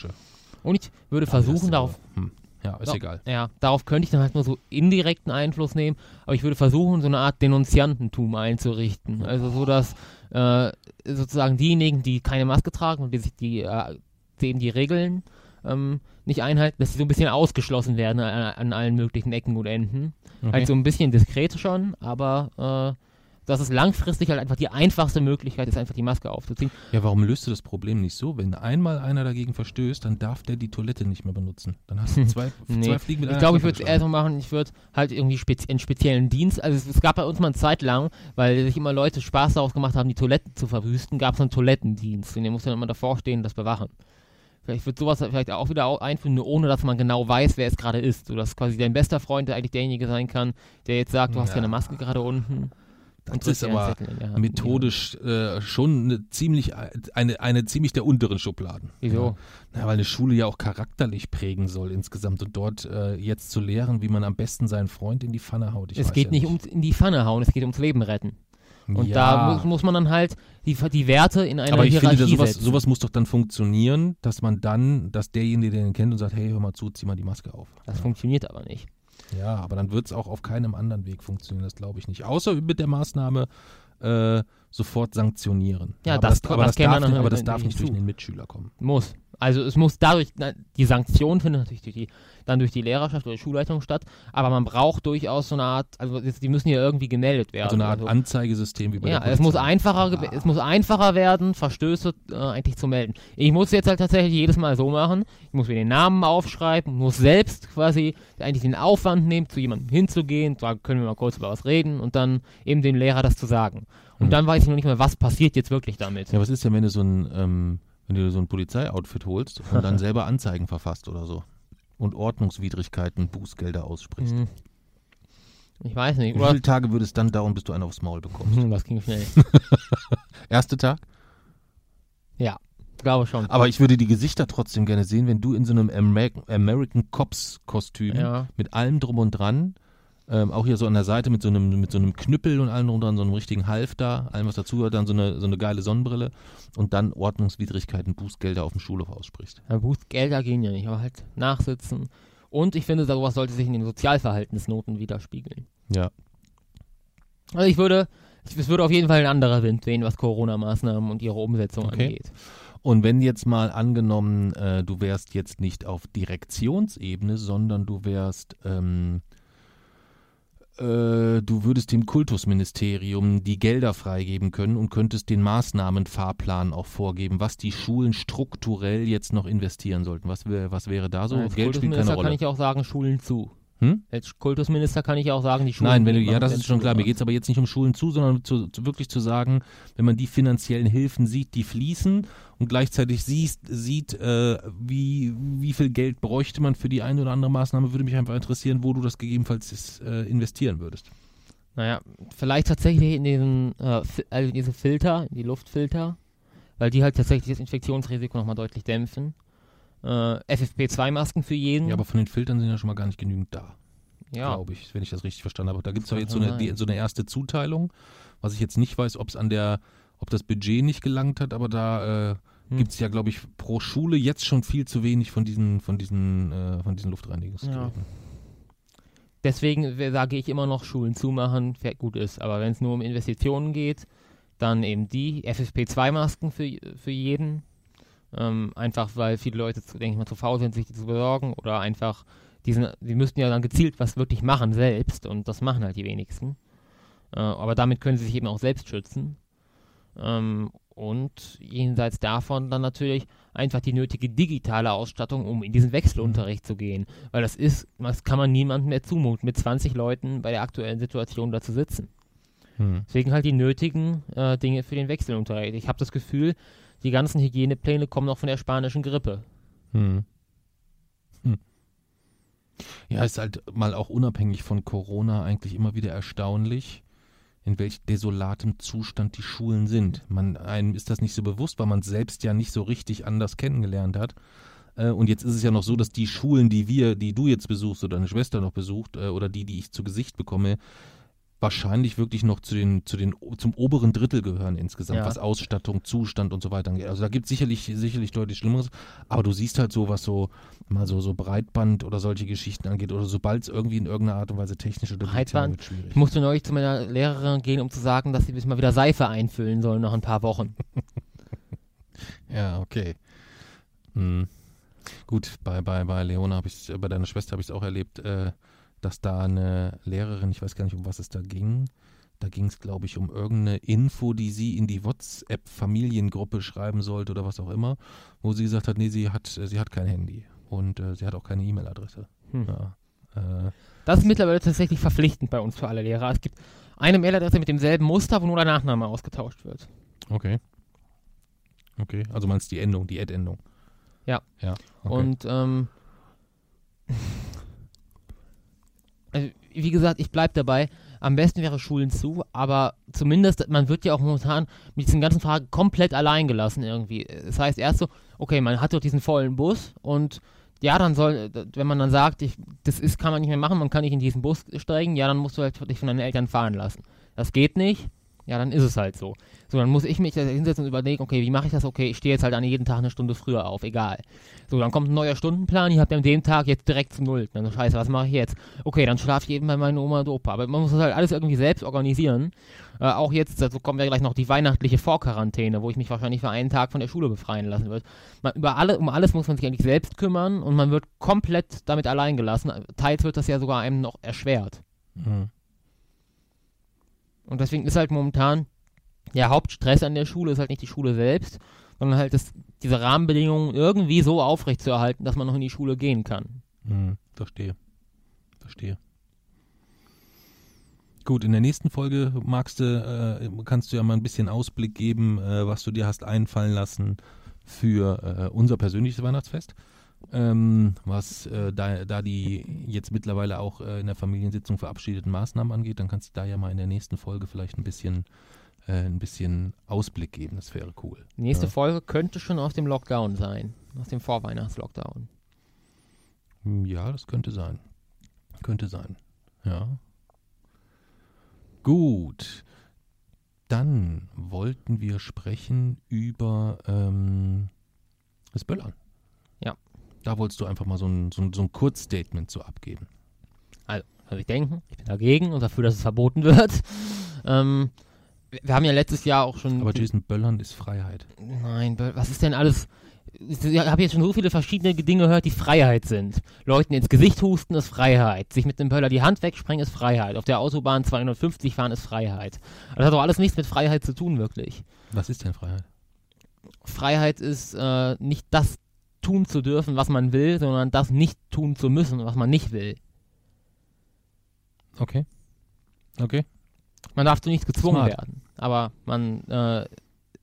Und ich würde versuchen, darauf Hm. Ja, ist Ja. egal. Ja, darauf könnte ich dann halt nur so indirekten Einfluss nehmen, aber ich würde versuchen, so eine Art Denunziantentum einzurichten. Also so, dass äh, sozusagen diejenigen, die keine Maske tragen und die sich die, äh, denen die Regeln ähm, nicht einhalten, dass sie so ein bisschen ausgeschlossen werden an, an allen möglichen Ecken und Enden. Okay. Halt so ein bisschen diskret schon, aber äh, dass es langfristig halt einfach die einfachste Möglichkeit ist, einfach die Maske aufzuziehen. Ja, warum löst du das Problem nicht so? Wenn einmal einer dagegen verstößt, dann darf der die Toilette nicht mehr benutzen. Dann hast du *laughs* zwei, Nee. zwei Fliegen mit Ich glaube, ich würde es eher so machen, ich würde halt irgendwie spezi einen speziellen Dienst, also es, es gab bei uns mal eine Zeit lang, weil sich immer Leute Spaß daraus gemacht haben, die Toiletten zu verwüsten, gab es einen Toilettendienst und der musste dann immer davor stehen und das bewachen. Vielleicht wird sowas vielleicht auch wieder einführen, nur ohne dass man genau weiß, wer es gerade ist. So dass quasi dein bester Freund der eigentlich derjenige sein kann, der jetzt sagt, du hast Ja. keine Maske gerade unten. Das ist aber Hand. methodisch äh, schon eine ziemlich, eine, eine ziemlich der unteren Schubladen. Wieso? Ja. Na, weil eine Schule ja auch charakterlich prägen soll insgesamt und dort äh, jetzt zu lehren, wie man am besten seinen Freund in die Pfanne haut. Ich es geht ja nicht ums in die Pfanne hauen, es geht ums Leben retten. Und ja. da muss, muss man dann halt die, die Werte in einer aber ich Hierarchie finde, sowas, setzen. sowas muss doch dann funktionieren, dass man dann, dass derjenige, der den kennt und sagt, hey, hör mal zu, zieh mal die Maske auf. Das funktioniert aber nicht. Ja, aber dann wird es auch auf keinem anderen Weg funktionieren, das glaube ich nicht. Außer mit der Maßnahme äh, sofort sanktionieren. Ja, aber das- das, aber das das, darf, dann nicht, aber das darf nicht durch den Mitschüler kommen. Muss. Also es muss dadurch, na, die Sanktion findet natürlich durch die, dann durch die Lehrerschaft oder die Schulleitung statt, aber man braucht durchaus so eine Art, also die müssen ja irgendwie gemeldet werden. Also eine Art also, Anzeigesystem wie bei ja, es muss einfacher, ge- es muss einfacher werden, Verstöße äh, eigentlich zu melden. Ich muss jetzt halt tatsächlich jedes Mal so machen, ich muss mir den Namen aufschreiben, muss selbst quasi eigentlich den Aufwand nehmen, zu jemandem hinzugehen, da können wir mal kurz über was reden und dann eben dem Lehrer das zu sagen. Und Hm. dann weiß ich noch nicht mehr, was passiert jetzt wirklich damit. Ja, was ist denn, wenn du so ein, ähm, wenn du so ein Polizeioutfit holst und dann *laughs* selber Anzeigen verfasst oder so? Und Ordnungswidrigkeiten, Bußgelder aussprichst. Hm. Ich weiß nicht, Wie viele Tage würde es dann dauern, bis du einen aufs Maul bekommst? Hm, Das ging schnell. *laughs* Erster Tag? Ja, glaube schon. Aber ich würde die Gesichter trotzdem gerne sehen, wenn du in so einem American, American Cops Kostüm Ja. mit allem drum und dran, ähm, auch hier so an der Seite mit so einem mit so einem Knüppel und allem drum so einem richtigen Halfter, allem was dazugehört, dann so eine so eine geile Sonnenbrille und dann Ordnungswidrigkeiten, Bußgelder auf dem Schulhof aussprichst. Ja, Bußgelder gehen ja nicht, aber halt nachsitzen. Und ich finde, sowas sollte sich in den Sozialverhaltensnoten widerspiegeln. Ja. Also ich würde, es würde auf jeden Fall ein anderer Wind wehen, was Corona-Maßnahmen und ihre Umsetzung Okay. angeht. Und wenn jetzt mal angenommen, äh, du wärst jetzt nicht auf Direktionsebene, sondern du wärst, ähm, äh, du würdest dem Kultusministerium die Gelder freigeben können und könntest den Maßnahmenfahrplan auch vorgeben, was die Schulen strukturell jetzt noch investieren sollten. Was, wär, was wäre da so? Als Geld spielt keine Rolle. kann ich auch sagen, Schulen zu. Hm? Als Kultusminister kann ich auch sagen, die Schulen Nein, wenn du, ja, das ist schon klar. Mir geht es aber jetzt nicht um Schulen zu, sondern zu, zu, wirklich zu sagen, wenn man die finanziellen Hilfen sieht, die fließen und gleichzeitig siehst, sieht, äh, wie, wie viel Geld bräuchte man für die eine oder andere Maßnahme, würde mich einfach interessieren, wo du das gegebenenfalls äh, investieren würdest. Naja, vielleicht tatsächlich in diesen, äh, also diese Filter, in die Luftfilter, weil die halt tatsächlich das Infektionsrisiko nochmal deutlich dämpfen. Äh, FFP2-Masken für jeden. Ja, aber von den Filtern sind ja schon mal gar nicht genügend da, ja. glaube ich, wenn ich das richtig verstanden habe. Da gibt es Kann jetzt so eine, die, so eine erste Zuteilung, was ich jetzt nicht weiß, ob es an der, ob das Budget nicht gelangt hat, aber da äh, Hm. gibt es ja, glaube ich, pro Schule jetzt schon viel zu wenig von diesen, von diesen, äh, von diesen Luftreinigungsgeräten. Deswegen w- sage ich immer noch, Schulen zumachen, gut ist. Aber wenn es nur um Investitionen geht, dann eben die FFP2-Masken für, für jeden. Ähm, einfach weil viele Leute, zu, denke ich mal, zu faul sind, sich die zu besorgen. Oder einfach, die, sind, die müssten ja dann gezielt was wirklich machen selbst. Und das machen halt die wenigsten. Äh, aber damit können sie sich eben auch selbst schützen. Ähm, und jenseits davon dann natürlich einfach die nötige digitale Ausstattung, um in diesen Wechselunterricht zu gehen. Weil das ist, das kann man niemandem mehr zumuten, mit 20 Leuten bei der aktuellen Situation da zu sitzen. Hm. Deswegen halt die nötigen äh, Dinge für den Wechselunterricht. Ich habe das Gefühl, die ganzen Hygienepläne kommen noch von der spanischen Grippe. Hm. Hm. Ja, ist halt mal auch unabhängig von Corona eigentlich immer wieder erstaunlich, in welch desolatem Zustand die Schulen sind. Man, einem ist das nicht so bewusst, weil man es selbst ja nicht so richtig anders kennengelernt hat. Äh, Und jetzt ist es ja noch so, dass die Schulen, die wir, die du jetzt besuchst oder deine Schwester noch besucht, äh, oder die, die ich zu Gesicht bekomme, wahrscheinlich wirklich noch zu den, zu den, zum oberen Drittel gehören insgesamt, Ja. was Ausstattung, Zustand und so weiter angeht. Also da gibt es sicherlich, sicherlich deutlich Schlimmeres, aber du siehst halt so, was so, mal so, so Breitband oder solche Geschichten angeht, oder sobald es irgendwie in irgendeiner Art und Weise technisch oder Breitband? wird, schwierig. Ich musste neulich zu meiner Lehrerin gehen, um zu sagen, dass sie bis mal wieder Seife einfüllen sollen nach ein paar Wochen. *laughs* Ja, okay. Hm. Gut, bei, bei, bei Leona habe ich bei deiner Schwester habe ich es auch erlebt, äh, dass da eine Lehrerin, ich weiß gar nicht, um was es da ging, da ging es, glaube ich, um irgendeine Info, die sie in die WhatsApp-Familiengruppe schreiben sollte oder was auch immer, wo sie gesagt hat, nee, sie hat, sie hat kein Handy und äh, sie hat auch keine E-Mail-Adresse. Hm. Ja. Äh, Das ist mittlerweile tatsächlich verpflichtend bei uns für alle Lehrer. Es gibt eine Mailadresse mit demselben Muster, wo nur der Nachname ausgetauscht wird. okay. Okay, also meinst du die Endung, die Ad-Endung? Ja. Ja. Okay. Und ähm, wie gesagt, ich bleibe dabei. am besten wäre Schulen zu, aber zumindest, man wird ja auch momentan mit diesen ganzen Fragen komplett allein gelassen irgendwie. Das heißt erst so, okay, man hat doch diesen vollen Bus und ja, dann soll, wenn man dann sagt, ich, das ist, kann man nicht mehr machen, man kann nicht in diesen Bus steigen, ja, dann musst du halt dich von deinen Eltern fahren lassen. Das geht nicht, ja, dann ist es halt so. So, dann muss ich mich hinsetzen und überlegen, okay, wie mache ich das? Okay, ich stehe jetzt halt an jeden Tag eine Stunde früher auf, egal. So, dann kommt ein neuer Stundenplan, ich habe an dem Tag jetzt direkt zu null. Dann so, scheiße, was mache ich jetzt? Okay, dann schlafe ich eben bei meiner Oma und Opa. Aber man muss das halt alles irgendwie selbst organisieren. Äh, auch jetzt, dazu kommen wir gleich noch die weihnachtliche Vorquarantäne, wo ich mich wahrscheinlich für einen Tag von der Schule befreien lassen über alle, um alles muss man sich eigentlich selbst kümmern und man wird komplett damit allein gelassen. Teils wird das ja sogar einem noch erschwert. Mhm. Und deswegen ist halt momentan der Hauptstress an der Schule ist halt nicht die Schule selbst, sondern halt das, diese Rahmenbedingungen irgendwie so aufrechtzuerhalten, dass man noch in die Schule gehen kann. Hm, verstehe. Verstehe. Gut, in der nächsten Folge magst du, äh, kannst du ja mal ein bisschen Ausblick geben, äh, was du dir hast einfallen lassen für äh, unser persönliches Weihnachtsfest. Ähm, was äh, da, da die jetzt mittlerweile auch äh, in der Familiensitzung verabschiedeten Maßnahmen angeht, dann kannst du da ja mal in der nächsten Folge vielleicht ein bisschen äh, ein bisschen Ausblick geben. Das wäre cool. Die nächste ja. Folge könnte schon aus dem Lockdown sein, aus dem Vorweihnachtslockdown. Hm, ja, das könnte sein. Könnte sein. Ja. Gut. Dann wollten wir sprechen über ähm, das Böllern. Da wolltest du einfach mal so ein, so ein, so ein Kurzstatement zu abgeben. Also, was ich denke, ich bin dagegen und dafür, dass es verboten wird. *laughs* Ähm, wir haben ja letztes Jahr auch schon. Aber Jason Böllern ist Freiheit. Nein, was ist denn alles? Ich habe jetzt schon so viele verschiedene Dinge gehört, die Freiheit sind. Leuten ins Gesicht husten ist Freiheit. Sich mit dem Böller die Hand wegsprengen ist Freiheit. Auf der Autobahn 250 fahren ist Freiheit. Das hat doch alles nichts mit Freiheit zu tun, wirklich. Was ist denn Freiheit? Freiheit ist äh, nicht das tun zu dürfen, was man will, sondern das nicht tun zu müssen, was man nicht will. Okay. Okay. Man darf zu nichts gezwungen Smart. werden. Aber man, äh,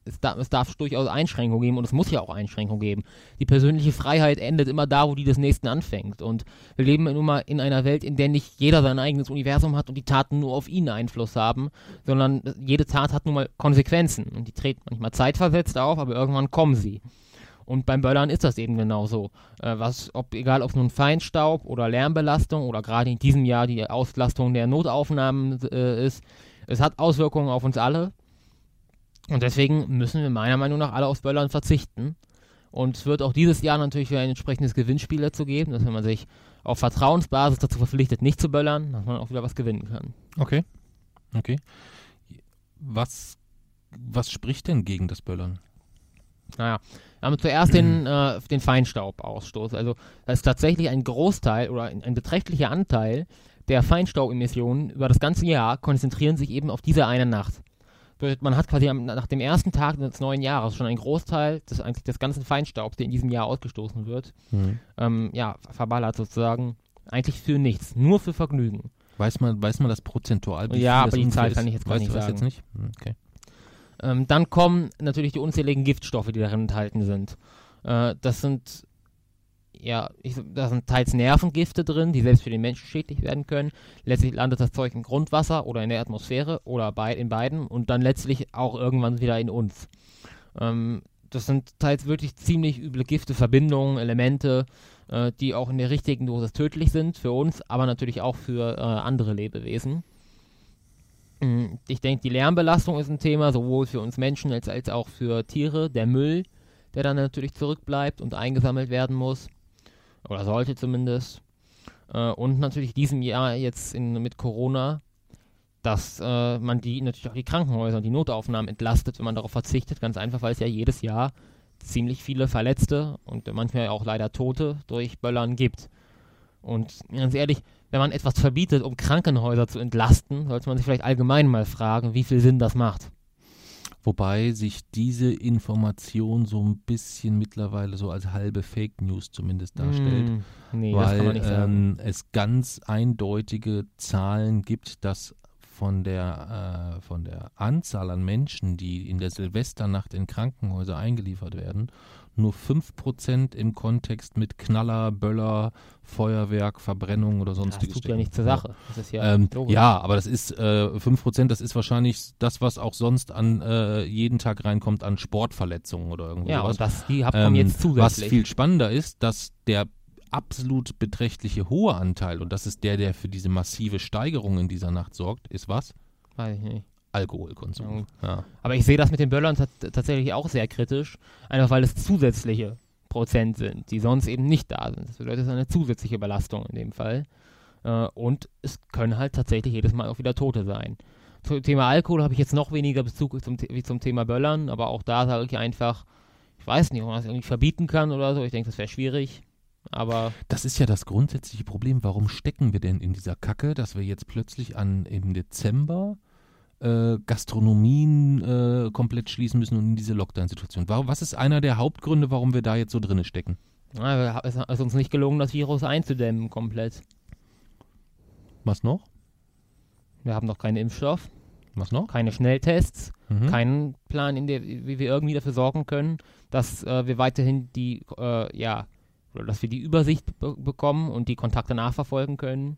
es, darf, es darf durchaus Einschränkungen geben und es muss ja auch Einschränkungen geben. Die persönliche Freiheit endet immer da, wo die des Nächsten anfängt. Und wir leben nun mal in einer Welt, in der nicht jeder sein eigenes Universum hat und die Taten nur auf ihn Einfluss haben, sondern jede Tat hat nun mal Konsequenzen. Und die treten manchmal zeitversetzt auf, aber irgendwann kommen sie. Und beim Böllern ist das eben genauso. Äh, was, ob, egal ob nun Feinstaub oder Lärmbelastung oder gerade in diesem Jahr die Auslastung der Notaufnahmen äh, ist, es hat Auswirkungen auf uns alle. Und deswegen müssen wir meiner Meinung nach alle auf Böllern verzichten. Und es wird auch dieses Jahr natürlich wieder ein entsprechendes Gewinnspiel dazu geben, dass wenn man sich auf Vertrauensbasis dazu verpflichtet, nicht zu böllern, dass man auch wieder was gewinnen kann. Okay. Okay. Was, was spricht denn gegen das Böllern? Naja, wir haben zuerst den, äh, den Feinstaubausstoß. Also das ist tatsächlich ein Großteil oder ein, ein beträchtlicher Anteil der Feinstaubemissionen über das ganze Jahr konzentrieren sich eben auf diese eine Nacht. Man hat quasi nach dem ersten Tag des neuen Jahres schon einen Großteil des, eigentlich des ganzen Feinstaubs, der in diesem Jahr ausgestoßen wird, mhm. ähm, ja, verballert sozusagen. Eigentlich für nichts, nur für Vergnügen. Weiß man, weiß man das prozentual? Ja, aber die Zahl kann ich jetzt gar weißt nicht sagen. Jetzt nicht? Okay. Ähm, dann kommen natürlich die unzähligen Giftstoffe, die darin enthalten sind. Äh, das sind ja, ich, da sind teils Nervengifte drin, die selbst für den Menschen schädlich werden können. Letztlich landet das Zeug im Grundwasser oder in der Atmosphäre oder bei, in beiden und dann letztlich auch irgendwann wieder in uns. Ähm, das sind teils wirklich ziemlich üble Gifte, Verbindungen, Elemente, äh, die auch in der richtigen Dosis tödlich sind für uns, aber natürlich auch für äh, andere Lebewesen. Mm, ich denke, die Lärmbelastung ist ein Thema, sowohl für uns Menschen als, als auch für Tiere. Der Müll, der dann natürlich zurückbleibt und eingesammelt werden muss oder sollte zumindest. Äh, und natürlich diesem Jahr jetzt in, mit Corona, dass äh, man die natürlich auch die Krankenhäuser und die Notaufnahmen entlastet, wenn man darauf verzichtet. Ganz einfach, weil es ja jedes Jahr ziemlich viele Verletzte und manchmal auch leider Tote durch Böllern gibt. Und ganz ehrlich, wenn man etwas verbietet, um Krankenhäuser zu entlasten, sollte man sich vielleicht allgemein mal fragen, wie viel Sinn das macht. Wobei sich diese Information so ein bisschen mittlerweile so als halbe Fake News zumindest darstellt. Mm, nee, weil ähm, es ganz eindeutige Zahlen gibt, dass von der, äh, von der Anzahl an Menschen, die in der Silvesternacht in Krankenhäuser eingeliefert werden, nur 5% im Kontext mit Knaller, Böller, Feuerwerk, Verbrennung oder sonstiges. Das tut ja nicht zur Sache. Ja, ähm, ja, aber das ist äh, 5%, das ist wahrscheinlich das, was auch sonst an äh, jeden Tag reinkommt an Sportverletzungen oder irgendwie Ja, und das, die haben Ähm, jetzt was zusätzlich. viel spannender ist, dass der absolut beträchtliche hohe Anteil, und das ist der, der für diese massive Steigerung in dieser Nacht sorgt, ist was? Weiß ich nicht. Alkoholkonsum. Ja. Aber ich sehe das mit den Böllern tat- tatsächlich auch sehr kritisch, einfach weil es zusätzliche Prozent sind, die sonst eben nicht da sind. Das bedeutet, es ist eine zusätzliche Belastung in dem Fall. Äh, und es können halt tatsächlich jedes Mal auch wieder Tote sein. Zum Thema Alkohol habe ich jetzt noch weniger Bezug zum, wie zum Thema Böllern, aber auch da sage ich einfach, ich weiß nicht, ob man das irgendwie verbieten kann oder so. Ich denke, das wäre schwierig. Aber Das ist ja das grundsätzliche Problem. Warum stecken wir denn in dieser Kacke, dass wir jetzt plötzlich an im Dezember äh, Gastronomien äh, komplett schließen müssen und in diese Lockdown-Situation? Was ist einer der Hauptgründe, warum wir da jetzt so drinne stecken? es ist uns nicht gelungen, das Virus einzudämmen komplett. Was noch? Wir haben noch keinen Impfstoff, Was noch? keine Schnelltests. Mhm. keinen Plan, in der, wie wir irgendwie dafür sorgen können, dass äh, wir weiterhin die, äh, ja, dass wir die Übersicht be bekommen und die Kontakte nachverfolgen können,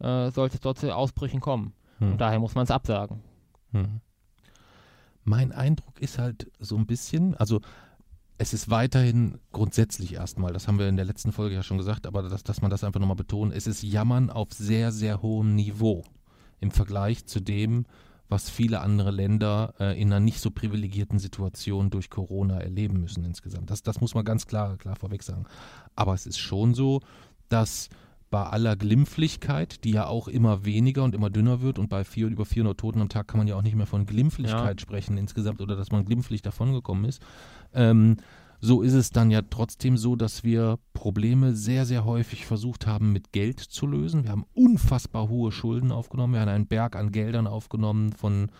äh, sollte es dort zu Ausbrüchen kommen. Hm. Und daher muss man es absagen. Mhm. Mein Eindruck ist halt so ein bisschen, also es ist weiterhin grundsätzlich erstmal, das haben wir in der letzten Folge ja schon gesagt, aber dass, dass man das einfach nochmal betont, es ist Jammern auf sehr, sehr hohem Niveau im Vergleich zu dem, was viele andere Länder äh, in einer nicht so privilegierten Situation durch Corona erleben müssen insgesamt. Das, das muss man ganz klar, klar vorweg sagen. Aber es ist schon so, dass bei aller Glimpflichkeit, die ja auch immer weniger und immer dünner wird und bei vier, über 400 Toten am Tag kann man ja auch nicht mehr von Glimpflichkeit sprechen insgesamt oder dass man glimpflich davongekommen ist, ähm, so ist es dann ja trotzdem so, dass wir Probleme sehr, sehr häufig versucht haben, mit Geld zu lösen. Wir haben unfassbar hohe Schulden aufgenommen. Wir haben einen Berg an Geldern aufgenommen, von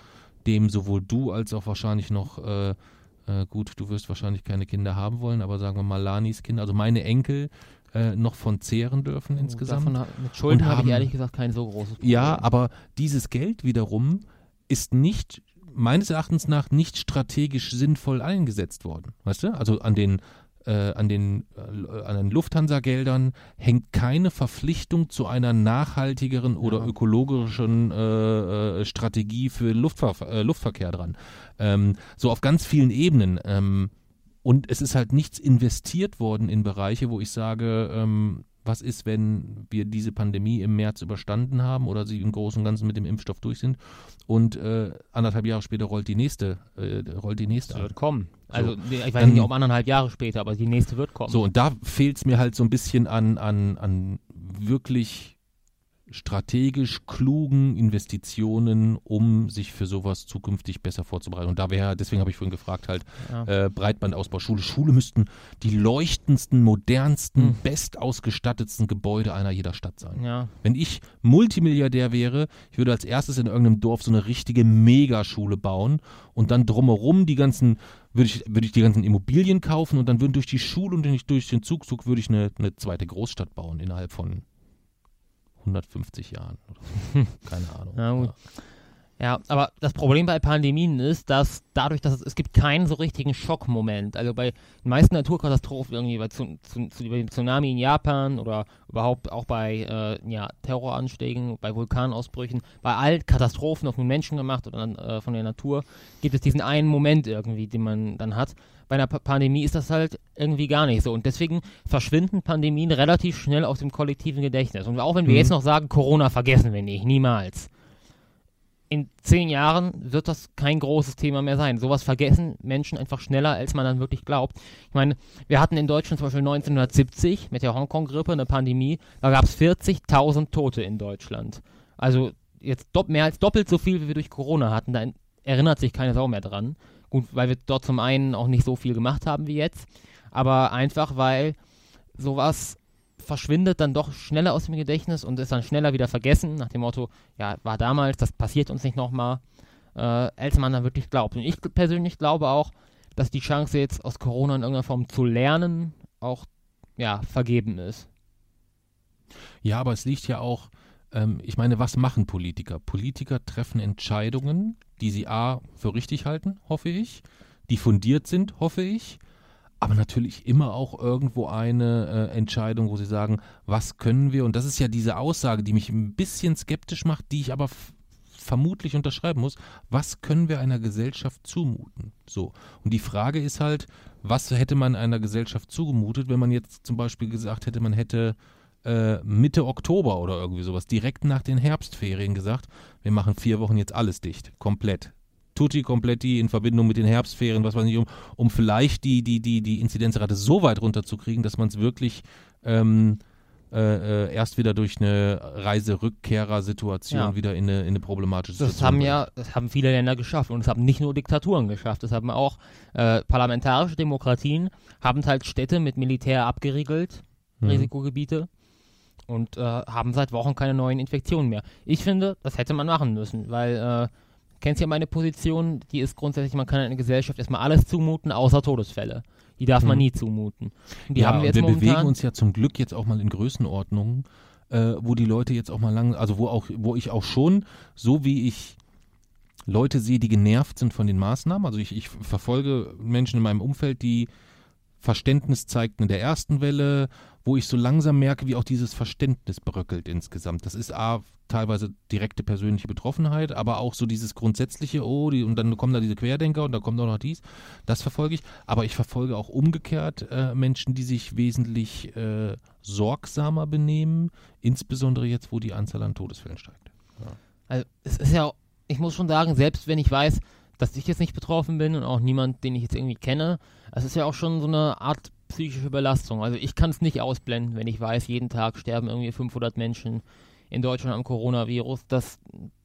dem sowohl du als auch wahrscheinlich noch, äh, äh, gut, du wirst wahrscheinlich keine Kinder haben wollen, aber sagen wir mal Lanis Kinder, also meine Enkel, äh, noch von zehren dürfen insgesamt. Davon, mit Schulden habe ich ehrlich gesagt kein so großes Problem. Ja, aber dieses Geld wiederum ist nicht, meines Erachtens nach, nicht strategisch sinnvoll eingesetzt worden. Weißt du? Also an den, äh, an den, äh, an den Lufthansa-Geldern hängt keine Verpflichtung zu einer nachhaltigeren oder Ja. ökologischen äh, äh, Strategie für Luftver äh, Luftverkehr dran. Ähm, so auf ganz vielen Ebenen. Ähm, und es ist halt nichts investiert worden in Bereiche, wo ich sage, ähm, was ist, wenn wir diese Pandemie im März überstanden haben oder sie im Großen und Ganzen mit dem Impfstoff durch sind und äh, anderthalb Jahre später rollt die nächste, äh, rollt die nächste Das an. wird kommen. Also ich weiß Dann- nicht, ob anderthalb Jahre später, aber die nächste wird kommen. So, und da fehlt es mir halt so ein bisschen an, an, an wirklich strategisch klugen Investitionen, um sich für sowas zukünftig besser vorzubereiten. Und da wäre, deswegen habe ich vorhin gefragt, halt Ja. äh, Breitbandausbau, Schule. Schule müssten die leuchtendsten, modernsten, Hm. bestausgestattetsten Gebäude einer jeder Stadt sein. ja. Wenn ich Multimilliardär wäre, ich würde als erstes in irgendeinem Dorf so eine richtige Megaschule bauen und dann drumherum die ganzen, würde ich, würde ich die ganzen Immobilien kaufen und dann würden durch die Schule und durch durch den Zugzug würde ich eine, eine zweite Großstadt bauen innerhalb von 150 Jahren. Oder so. *laughs* Keine Ahnung. Gut. Ja, aber das Problem bei Pandemien ist, dass dadurch, dass es, es gibt keinen so richtigen Schockmoment. Also bei den meisten Naturkatastrophen, irgendwie bei, zu, zu, zu, bei dem Tsunami in Japan oder überhaupt auch bei äh, ja, Terroranschlägen, bei Vulkanausbrüchen, bei allen Katastrophen, ob nun Menschen gemacht oder äh, von der Natur, gibt es diesen einen Moment irgendwie, den man dann hat. Bei einer Pa- Pandemie ist das halt irgendwie gar nicht so. Und deswegen verschwinden Pandemien relativ schnell aus dem kollektiven Gedächtnis. Und auch wenn wir Mhm. jetzt noch sagen, Corona vergessen wir nicht, niemals in zehn Jahren wird das kein großes Thema mehr sein. Sowas vergessen Menschen einfach schneller, als man dann wirklich glaubt. Ich meine, wir hatten in Deutschland zum Beispiel 1970 mit der Hongkong-Grippe eine Pandemie, da gab es 40.000 Tote in Deutschland. Also jetzt mehr als doppelt so viel, wie wir durch Corona hatten. Da erinnert sich keine Sau mehr dran. Gut, weil wir dort zum einen auch nicht so viel gemacht haben wie jetzt, aber einfach, weil sowas verschwindet dann doch schneller aus dem Gedächtnis und ist dann schneller wieder vergessen, nach dem Motto, ja, war damals, das passiert uns nicht nochmal, äh, als man dann wirklich glaubt. Und ich persönlich glaube auch, dass die Chance jetzt aus Corona in irgendeiner Form zu lernen auch, ja, vergeben ist. Ja, aber es liegt ja auch, ähm, ich meine, was machen Politiker? Politiker treffen Entscheidungen, die sie A für richtig halten, hoffe ich, die fundiert sind, hoffe ich, aber natürlich immer auch irgendwo eine äh, Entscheidung, wo sie sagen, was können wir, und das ist ja diese Aussage, die mich ein bisschen skeptisch macht, die ich aber vermutlich unterschreiben muss, was können wir einer Gesellschaft zumuten? So. Und die Frage ist halt, was hätte man einer Gesellschaft zugemutet, wenn man jetzt zum Beispiel gesagt hätte, man hätte äh, Mitte Oktober oder irgendwie sowas, direkt nach den Herbstferien gesagt, wir machen vier Wochen jetzt alles dicht, komplett. Tutti kompletti in Verbindung mit den Herbstferien, was weiß ich, um, um vielleicht die, die, die, die Inzidenzrate so weit runterzukriegen, dass man es wirklich ähm, äh, äh, erst wieder durch eine Reiserückkehrer-Situation ja. wieder in eine, in eine problematische Situation. Das haben ja, das haben viele Länder geschafft und es haben nicht nur Diktaturen geschafft, das haben auch äh, parlamentarische Demokratien, haben halt Städte mit Militär abgeriegelt, mhm. Risikogebiete und äh, haben seit Wochen keine neuen Infektionen mehr. Ich finde, das hätte man machen müssen, weil äh, kennst ja meine Position, die ist grundsätzlich, man kann in einer Gesellschaft erstmal alles zumuten, außer Todesfälle. Die darf man hm. nie zumuten. Und die ja, haben wir, jetzt wir bewegen uns ja zum Glück jetzt auch mal in Größenordnungen, äh, wo die Leute jetzt auch mal lang, also wo auch, wo ich auch schon, so wie ich Leute sehe, die genervt sind von den Maßnahmen, also ich, ich verfolge Menschen in meinem Umfeld, die Verständnis zeigten in der ersten Welle, wo ich so langsam merke, wie auch dieses Verständnis bröckelt insgesamt. Das ist A, teilweise direkte persönliche Betroffenheit, aber auch so dieses grundsätzliche, oh, die, und dann kommen da diese Querdenker und da kommt auch noch dies. Das verfolge ich. Aber ich verfolge auch umgekehrt äh, Menschen, die sich wesentlich äh, sorgsamer benehmen, insbesondere jetzt, wo die Anzahl an Todesfällen steigt. Ja. Also es ist ja, ich muss schon sagen, selbst wenn ich weiß, dass ich jetzt nicht betroffen bin und auch niemand, den ich jetzt irgendwie kenne, es ist ja auch schon so eine Art psychische Belastung. Also ich kann es nicht ausblenden, wenn ich weiß, jeden Tag sterben irgendwie 500 Menschen in Deutschland am Coronavirus. Das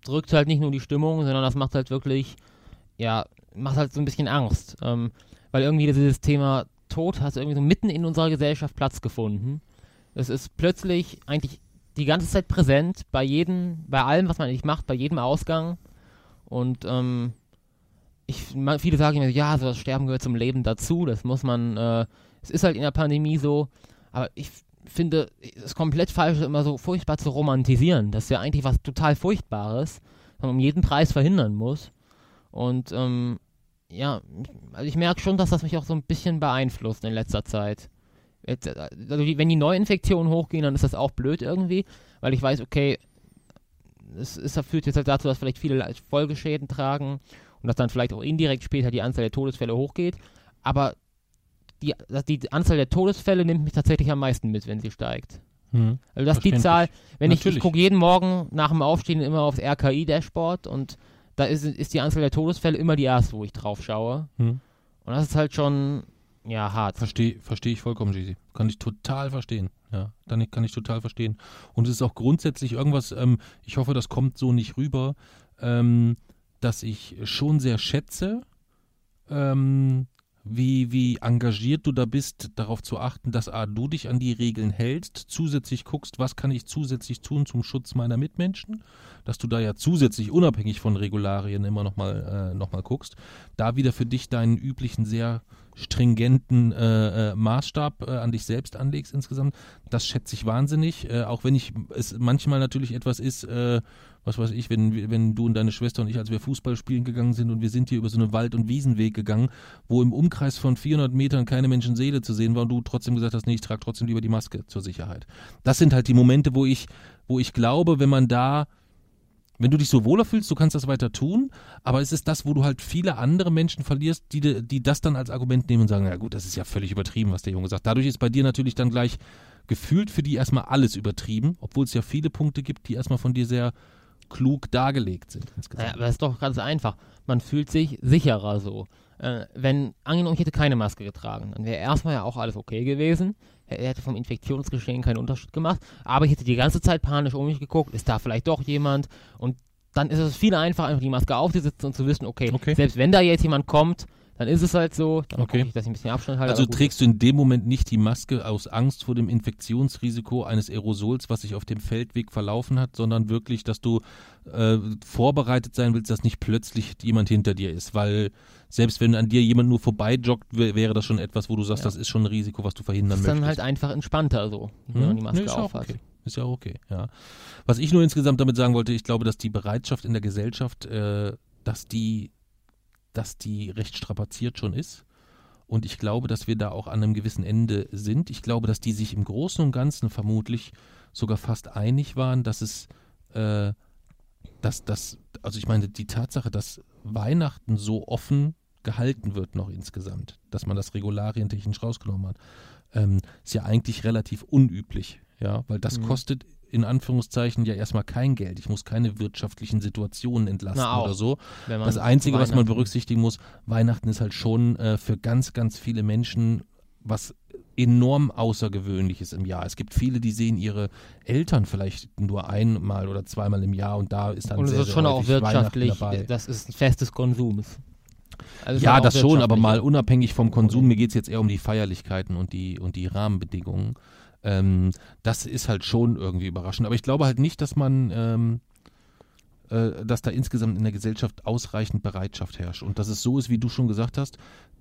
drückt halt nicht nur die Stimmung, sondern das macht halt wirklich, ja, macht halt so ein bisschen Angst. Ähm, weil irgendwie dieses Thema Tod hat irgendwie so mitten in unserer Gesellschaft Platz gefunden. Es ist plötzlich eigentlich die ganze Zeit präsent bei jedem, bei allem, was man eigentlich macht, bei jedem Ausgang. Und ähm, ich, viele sagen immer, ja, so das Sterben gehört zum Leben dazu, das muss man, äh, es ist halt in der Pandemie so, aber ich finde es komplett falsch, immer so furchtbar zu romantisieren. Das ist ja eigentlich was total Furchtbares, was man um jeden Preis verhindern muss. Und ähm, ja, also ich merke schon, dass das mich auch so ein bisschen beeinflusst in letzter Zeit. Jetzt, also wenn die Neuinfektionen hochgehen, dann ist das auch blöd irgendwie, weil ich weiß, okay, es, es führt jetzt halt dazu, dass vielleicht viele Folgeschäden tragen und dass dann vielleicht auch indirekt später die Anzahl der Todesfälle hochgeht. Aber die, die Anzahl der Todesfälle nimmt mich tatsächlich am meisten mit, wenn sie steigt. Hm. Also das ist die Zahl, wenn Natürlich. ich, ich gucke jeden Morgen nach dem Aufstehen immer aufs RKI-Dashboard und da ist, ist die Anzahl der Todesfälle immer die erste, wo ich drauf schaue. Hm. Und das ist halt schon, ja, hart. Verstehe versteh ich vollkommen, Gigi. Kann ich total verstehen. Ja, dann kann ich total verstehen. Und es ist auch grundsätzlich irgendwas, ähm, ich hoffe, das kommt so nicht rüber, ähm, dass ich schon sehr schätze, ähm, wie, wie engagiert du da bist, darauf zu achten, dass A, du dich an die Regeln hältst, zusätzlich guckst, was kann ich zusätzlich tun zum Schutz meiner Mitmenschen, dass du da ja zusätzlich unabhängig von Regularien immer nochmal äh, noch guckst, da wieder für dich deinen üblichen sehr stringenten äh, äh, Maßstab äh, an dich selbst anlegst insgesamt, das schätze ich wahnsinnig, äh, auch wenn ich es manchmal natürlich etwas ist, äh, was weiß ich, wenn, wenn du und deine Schwester und ich, als wir Fußball spielen gegangen sind und wir sind hier über so einen Wald- und Wiesenweg gegangen, wo im Umkreis von 400 Metern keine Menschenseele zu sehen war und du trotzdem gesagt hast, nee, ich trage trotzdem lieber die Maske zur Sicherheit. Das sind halt die Momente, wo ich, wo ich glaube, wenn man da wenn du dich so wohler fühlst, du kannst das weiter tun, aber es ist das, wo du halt viele andere Menschen verlierst, die, die das dann als Argument nehmen und sagen, ja gut, das ist ja völlig übertrieben, was der Junge sagt. Dadurch ist bei dir natürlich dann gleich gefühlt für die erstmal alles übertrieben, obwohl es ja viele Punkte gibt, die erstmal von dir sehr klug dargelegt sind. Naja, aber das ist doch ganz einfach. Man fühlt sich sicherer so. Äh, wenn, angenommen, ich hätte keine Maske getragen, dann wäre erstmal ja auch alles okay gewesen. Er hätte vom Infektionsgeschehen keinen Unterschied gemacht. Aber ich hätte die ganze Zeit panisch um mich geguckt, ist da vielleicht doch jemand? Und dann ist es viel einfacher, einfach die Maske aufzusetzen und zu wissen, okay, okay. selbst wenn da jetzt jemand kommt, dann ist es halt so, dann okay. ich, dass ich ein bisschen Abstand halte. Also trägst du in dem Moment nicht die Maske aus Angst vor dem Infektionsrisiko eines Aerosols, was sich auf dem Feldweg verlaufen hat, sondern wirklich, dass du äh, vorbereitet sein willst, dass nicht plötzlich jemand hinter dir ist, weil selbst wenn an dir jemand nur vorbeijoggt, wäre das schon etwas, wo du sagst, ja. das ist schon ein Risiko, was du verhindern möchtest. Das ist dann halt einfach entspannter so, wenn hm? man die Maske nee, aufhat. Okay. Ist ja auch okay, ja. Was ich nur insgesamt damit sagen wollte, ich glaube, dass die Bereitschaft in der Gesellschaft, äh, dass die dass die recht strapaziert schon ist. Und ich glaube, dass wir da auch an einem gewissen Ende sind. Ich glaube, dass die sich im Großen und Ganzen vermutlich sogar fast einig waren, dass es, äh, dass das, also ich meine, die Tatsache, dass Weihnachten so offen gehalten wird noch insgesamt, dass man das regularientechnisch rausgenommen hat, ähm, ist ja eigentlich relativ unüblich, ja, weil das mhm. kostet in Anführungszeichen ja erstmal kein Geld. Ich muss keine wirtschaftlichen Situationen entlasten oder so. Das Einzige, was man berücksichtigen muss, Weihnachten ist halt schon äh, für ganz, ganz viele Menschen was enorm Außergewöhnliches im Jahr. Es gibt viele, die sehen ihre Eltern vielleicht nur einmal oder zweimal im Jahr und da ist dann und es ist schon auch wirtschaftlich, das ist ein festes Konsums. Also ja, das schon, aber mal unabhängig vom Konsum, mir geht es jetzt eher um die Feierlichkeiten und die, und die Rahmenbedingungen. Ähm, das ist halt schon irgendwie überraschend. Aber ich glaube halt nicht, dass man, ähm, äh, dass da insgesamt in der Gesellschaft ausreichend Bereitschaft herrscht. Und dass es so ist, wie du schon gesagt hast,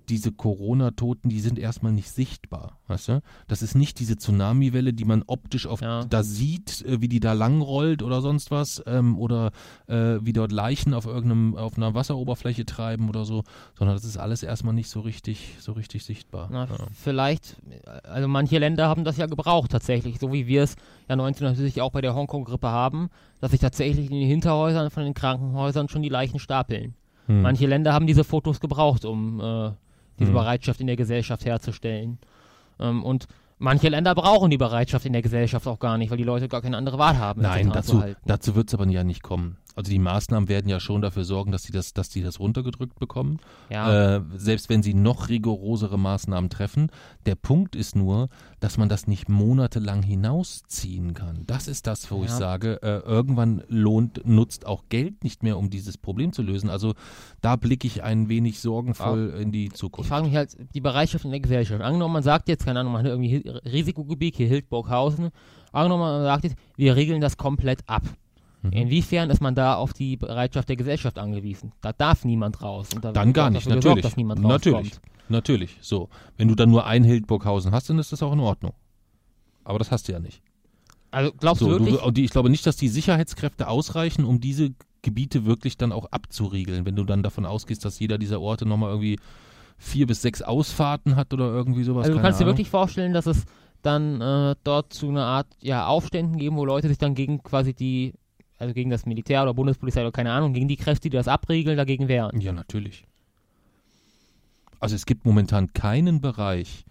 diese Corona-Toten, die sind erstmal nicht sichtbar, weißt du? Das ist nicht diese Tsunami-Welle, die man optisch auf, ja. da sieht, äh, wie die da langrollt oder sonst was, ähm, oder äh, wie dort Leichen auf irgendeinem, auf einer Wasseroberfläche treiben oder so, sondern das ist alles erstmal nicht so richtig, so richtig sichtbar. Na, ja. Vielleicht, also manche Länder haben das ja gebraucht tatsächlich, so wie wir es ja 1970 auch bei der Hongkong-Grippe haben, dass sich tatsächlich in den Hinterhäusern von den Krankenhäusern schon die Leichen stapeln. Hm. Manche Länder haben diese Fotos gebraucht, um äh, diese mhm. Bereitschaft in der Gesellschaft herzustellen. Ähm, und manche Länder brauchen die Bereitschaft in der Gesellschaft auch gar nicht, weil die Leute gar keine andere Wahl haben. Nein, dazu, dazu wird es aber ja nicht kommen. Also die Maßnahmen werden ja schon dafür sorgen, dass sie das, dass die das runtergedrückt bekommen. Ja. Äh, selbst wenn sie noch rigorosere Maßnahmen treffen. Der Punkt ist nur, dass man das nicht monatelang hinausziehen kann. Das ist das, wo ja. ich sage, äh, irgendwann lohnt, nutzt auch Geld nicht mehr, um dieses Problem zu lösen. Also da blicke ich ein wenig sorgenvoll ja. in die Zukunft. Ich frage mich halt, die Bereitschaft in der Gesellschaft. Angenommen, man sagt jetzt, keine Ahnung, man hat irgendwie Risikogebiet, hier Hildburghausen. Angenommen, man sagt jetzt, wir regeln das komplett ab. Mhm. Inwiefern ist man da auf die Bereitschaft der Gesellschaft angewiesen? Da darf niemand raus. Da dann gar nicht, natürlich. Gesorgt, natürlich, natürlich. So, wenn du dann nur ein Hildburghausen hast, dann ist das auch in Ordnung. Aber das hast du ja nicht. Also glaubst so, du wirklich? Du, ich glaube nicht, dass die Sicherheitskräfte ausreichen, um diese Gebiete wirklich dann auch abzuriegeln, wenn du dann davon ausgehst, dass jeder dieser Orte nochmal irgendwie vier bis sechs Ausfahrten hat oder irgendwie sowas. Also du kannst Ahnung. dir wirklich vorstellen, dass es dann äh, dort zu einer Art ja, Aufständen geben, wo Leute sich dann gegen quasi die also gegen das Militär oder Bundespolizei oder keine Ahnung, gegen die Kräfte, die das abriegeln, dagegen wehren. Ja, natürlich. Also es gibt momentan keinen Bereich,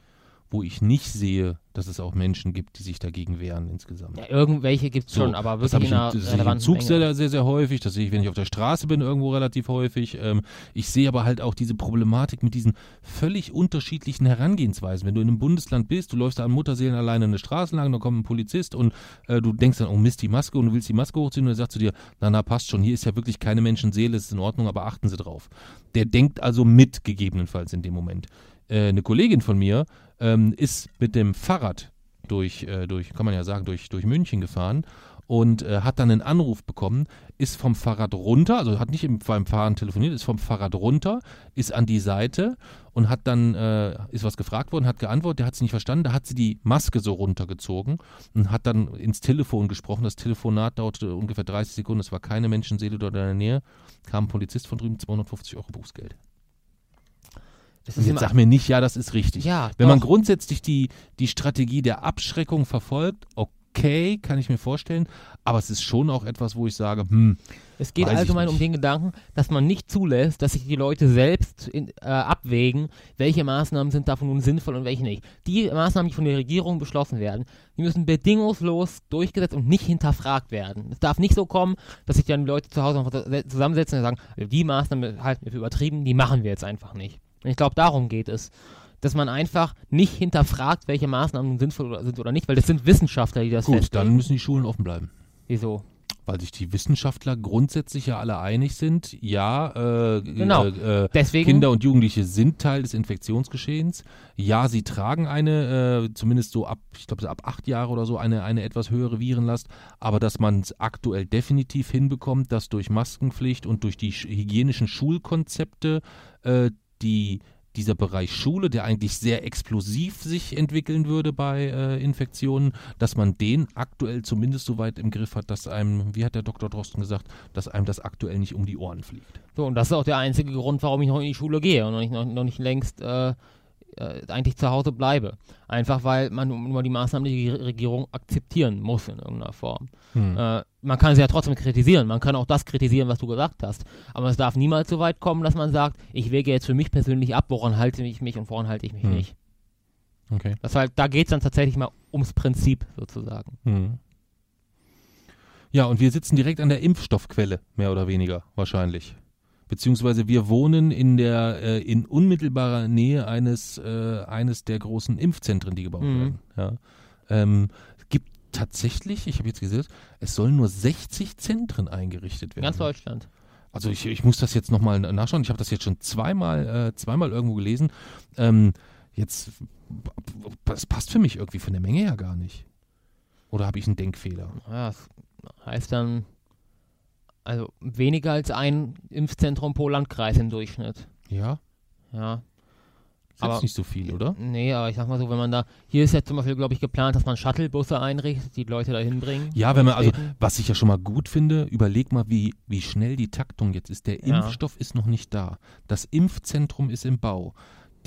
wo ich nicht sehe, dass es auch Menschen gibt, die sich dagegen wehren insgesamt. Ja, irgendwelche gibt es so, schon, aber wirklich das in, einer das Zug sehr, sehr, sehr häufig, das sehe ich, wenn ich auf der Straße bin, irgendwo relativ häufig. Ähm, ich sehe aber halt auch diese Problematik mit diesen völlig unterschiedlichen Herangehensweisen. Wenn du in einem Bundesland bist, du läufst da an Mutterseelen alleine eine Straße lang, da kommt ein Polizist und äh, du denkst dann, oh Mist, die Maske und du willst die Maske hochziehen und er sagt zu dir, na, na, passt schon, hier ist ja wirklich keine Menschenseele, es ist in Ordnung, aber achten Sie drauf. Der denkt also mit, gegebenenfalls in dem Moment. Äh, eine Kollegin von mir ähm, ist mit dem Fahrrad durch, äh, durch, kann man ja sagen, durch, durch München gefahren und äh, hat dann einen Anruf bekommen, ist vom Fahrrad runter, also hat nicht im, beim Fahren telefoniert, ist vom Fahrrad runter, ist an die Seite und hat dann, äh, ist was gefragt worden, hat geantwortet, der hat es nicht verstanden, da hat sie die Maske so runtergezogen und hat dann ins Telefon gesprochen. Das Telefonat dauerte ungefähr 30 Sekunden, es war keine Menschenseele dort in der Nähe, kam ein Polizist von drüben, 250 Euro Bußgeld. Jetzt sag mir nicht, ja, das ist richtig. Ja, Wenn doch. man grundsätzlich die, die Strategie der Abschreckung verfolgt, okay, kann ich mir vorstellen, aber es ist schon auch etwas, wo ich sage, hm. Es geht allgemein um den Gedanken, dass man nicht zulässt, dass sich die Leute selbst in, äh, abwägen, welche Maßnahmen sind davon nun sinnvoll und welche nicht. Die Maßnahmen, die von der Regierung beschlossen werden, die müssen bedingungslos durchgesetzt und nicht hinterfragt werden. Es darf nicht so kommen, dass sich dann die Leute zu Hause zusammensetzen und sagen, die Maßnahmen halten wir für übertrieben, die machen wir jetzt einfach nicht. Und ich glaube, darum geht es. Dass man einfach nicht hinterfragt, welche Maßnahmen sinnvoll sind oder nicht, weil das sind Wissenschaftler, die das Gut, festlegen. dann müssen die Schulen offen bleiben. Wieso? Weil sich die Wissenschaftler grundsätzlich ja alle einig sind, ja, äh, genau. äh, äh Deswegen, Kinder und Jugendliche sind Teil des Infektionsgeschehens. Ja, sie tragen eine, äh, zumindest so ab, ich glaube ab acht Jahre oder so, eine, eine etwas höhere Virenlast, aber dass man es aktuell definitiv hinbekommt, dass durch Maskenpflicht und durch die hygienischen Schulkonzepte äh, die dieser Bereich Schule, der eigentlich sehr explosiv sich entwickeln würde bei äh, Infektionen, dass man den aktuell zumindest so weit im Griff hat, dass einem, wie hat der Dr. Drosten gesagt, dass einem das aktuell nicht um die Ohren fliegt. So, und das ist auch der einzige Grund, warum ich noch in die Schule gehe und noch nicht, noch, noch nicht längst äh, äh, eigentlich zu Hause bleibe. Einfach weil man nur die Maßnahmen der Regierung akzeptieren muss in irgendeiner Form. Hm. Äh, man kann sie ja trotzdem kritisieren. Man kann auch das kritisieren, was du gesagt hast. Aber es darf niemals so weit kommen, dass man sagt, ich wege jetzt für mich persönlich ab, woran halte ich mich und woran halte ich mich hm. nicht. Okay. Das halt, da geht es dann tatsächlich mal ums Prinzip sozusagen. Hm. Ja, und wir sitzen direkt an der Impfstoffquelle, mehr oder weniger, wahrscheinlich beziehungsweise wir wohnen in der äh, in unmittelbarer Nähe eines äh, eines der großen Impfzentren, die gebaut mhm. werden. Ja. Ähm, es gibt tatsächlich, ich habe jetzt gesehen, es sollen nur 60 Zentren eingerichtet werden. Ganz Deutschland. Also ich, ich muss das jetzt nochmal nachschauen. Ich habe das jetzt schon zweimal äh, zweimal irgendwo gelesen. Ähm, jetzt das passt für mich irgendwie von der Menge her gar nicht. Oder habe ich einen Denkfehler? Ja, das heißt dann also weniger als ein Impfzentrum pro Landkreis im Durchschnitt. Ja? Ja. Ist aber, nicht so viel, oder? Nee, aber ich sag mal so, wenn man da, hier ist ja zum Beispiel, glaube ich, geplant, dass man Shuttlebusse einrichtet, die Leute da hinbringen. Ja, wenn man, also, was ich ja schon mal gut finde, überleg mal, wie, wie schnell die Taktung jetzt ist. Der ja. Impfstoff ist noch nicht da. Das Impfzentrum ist im Bau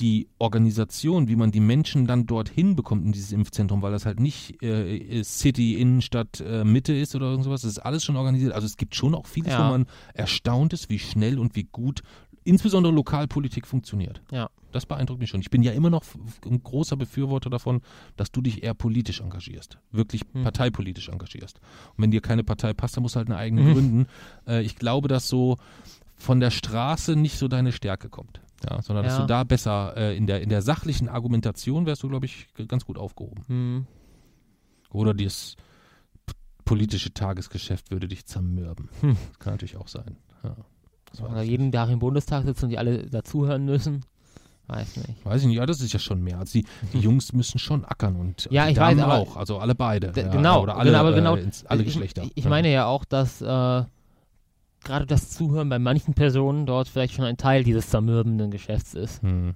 die Organisation, wie man die Menschen dann dorthin bekommt in dieses Impfzentrum, weil das halt nicht äh, City, Innenstadt, äh, Mitte ist oder irgendwas, das ist alles schon organisiert. Also es gibt schon auch vieles, ja. wo man erstaunt ist, wie schnell und wie gut insbesondere Lokalpolitik funktioniert. Ja. Das beeindruckt mich schon. Ich bin ja immer noch ein großer Befürworter davon, dass du dich eher politisch engagierst, wirklich hm. parteipolitisch engagierst. Und wenn dir keine Partei passt, dann musst du halt eine eigene mhm. gründen. Äh, ich glaube, dass so von der Straße nicht so deine Stärke kommt. Ja, sondern ja. dass du da besser äh, in, der, in der sachlichen Argumentation wärst du, glaube ich, ganz gut aufgehoben. Hm. Oder das politische Tagesgeschäft würde dich zermürben. Hm. Das kann natürlich auch sein. Ja, Oder jeden Tag im Bundestag sitzen und die alle dazuhören müssen. Weiß nicht. Weiß ich nicht, ja, das ist ja schon mehr. Also die, die Jungs müssen schon ackern und ja, die ich Damen weiß, auch, also alle beide. Ja, genau, oder alle, genau, aber genau, äh, ins, alle Geschlechter. Ich, ich meine ja auch, dass äh, gerade das Zuhören bei manchen Personen dort vielleicht schon ein Teil dieses zermürbenden Geschäfts ist. Hm.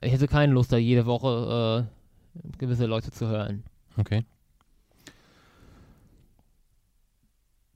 Ich hätte keine Lust, da jede Woche äh, gewisse Leute zu hören. Okay.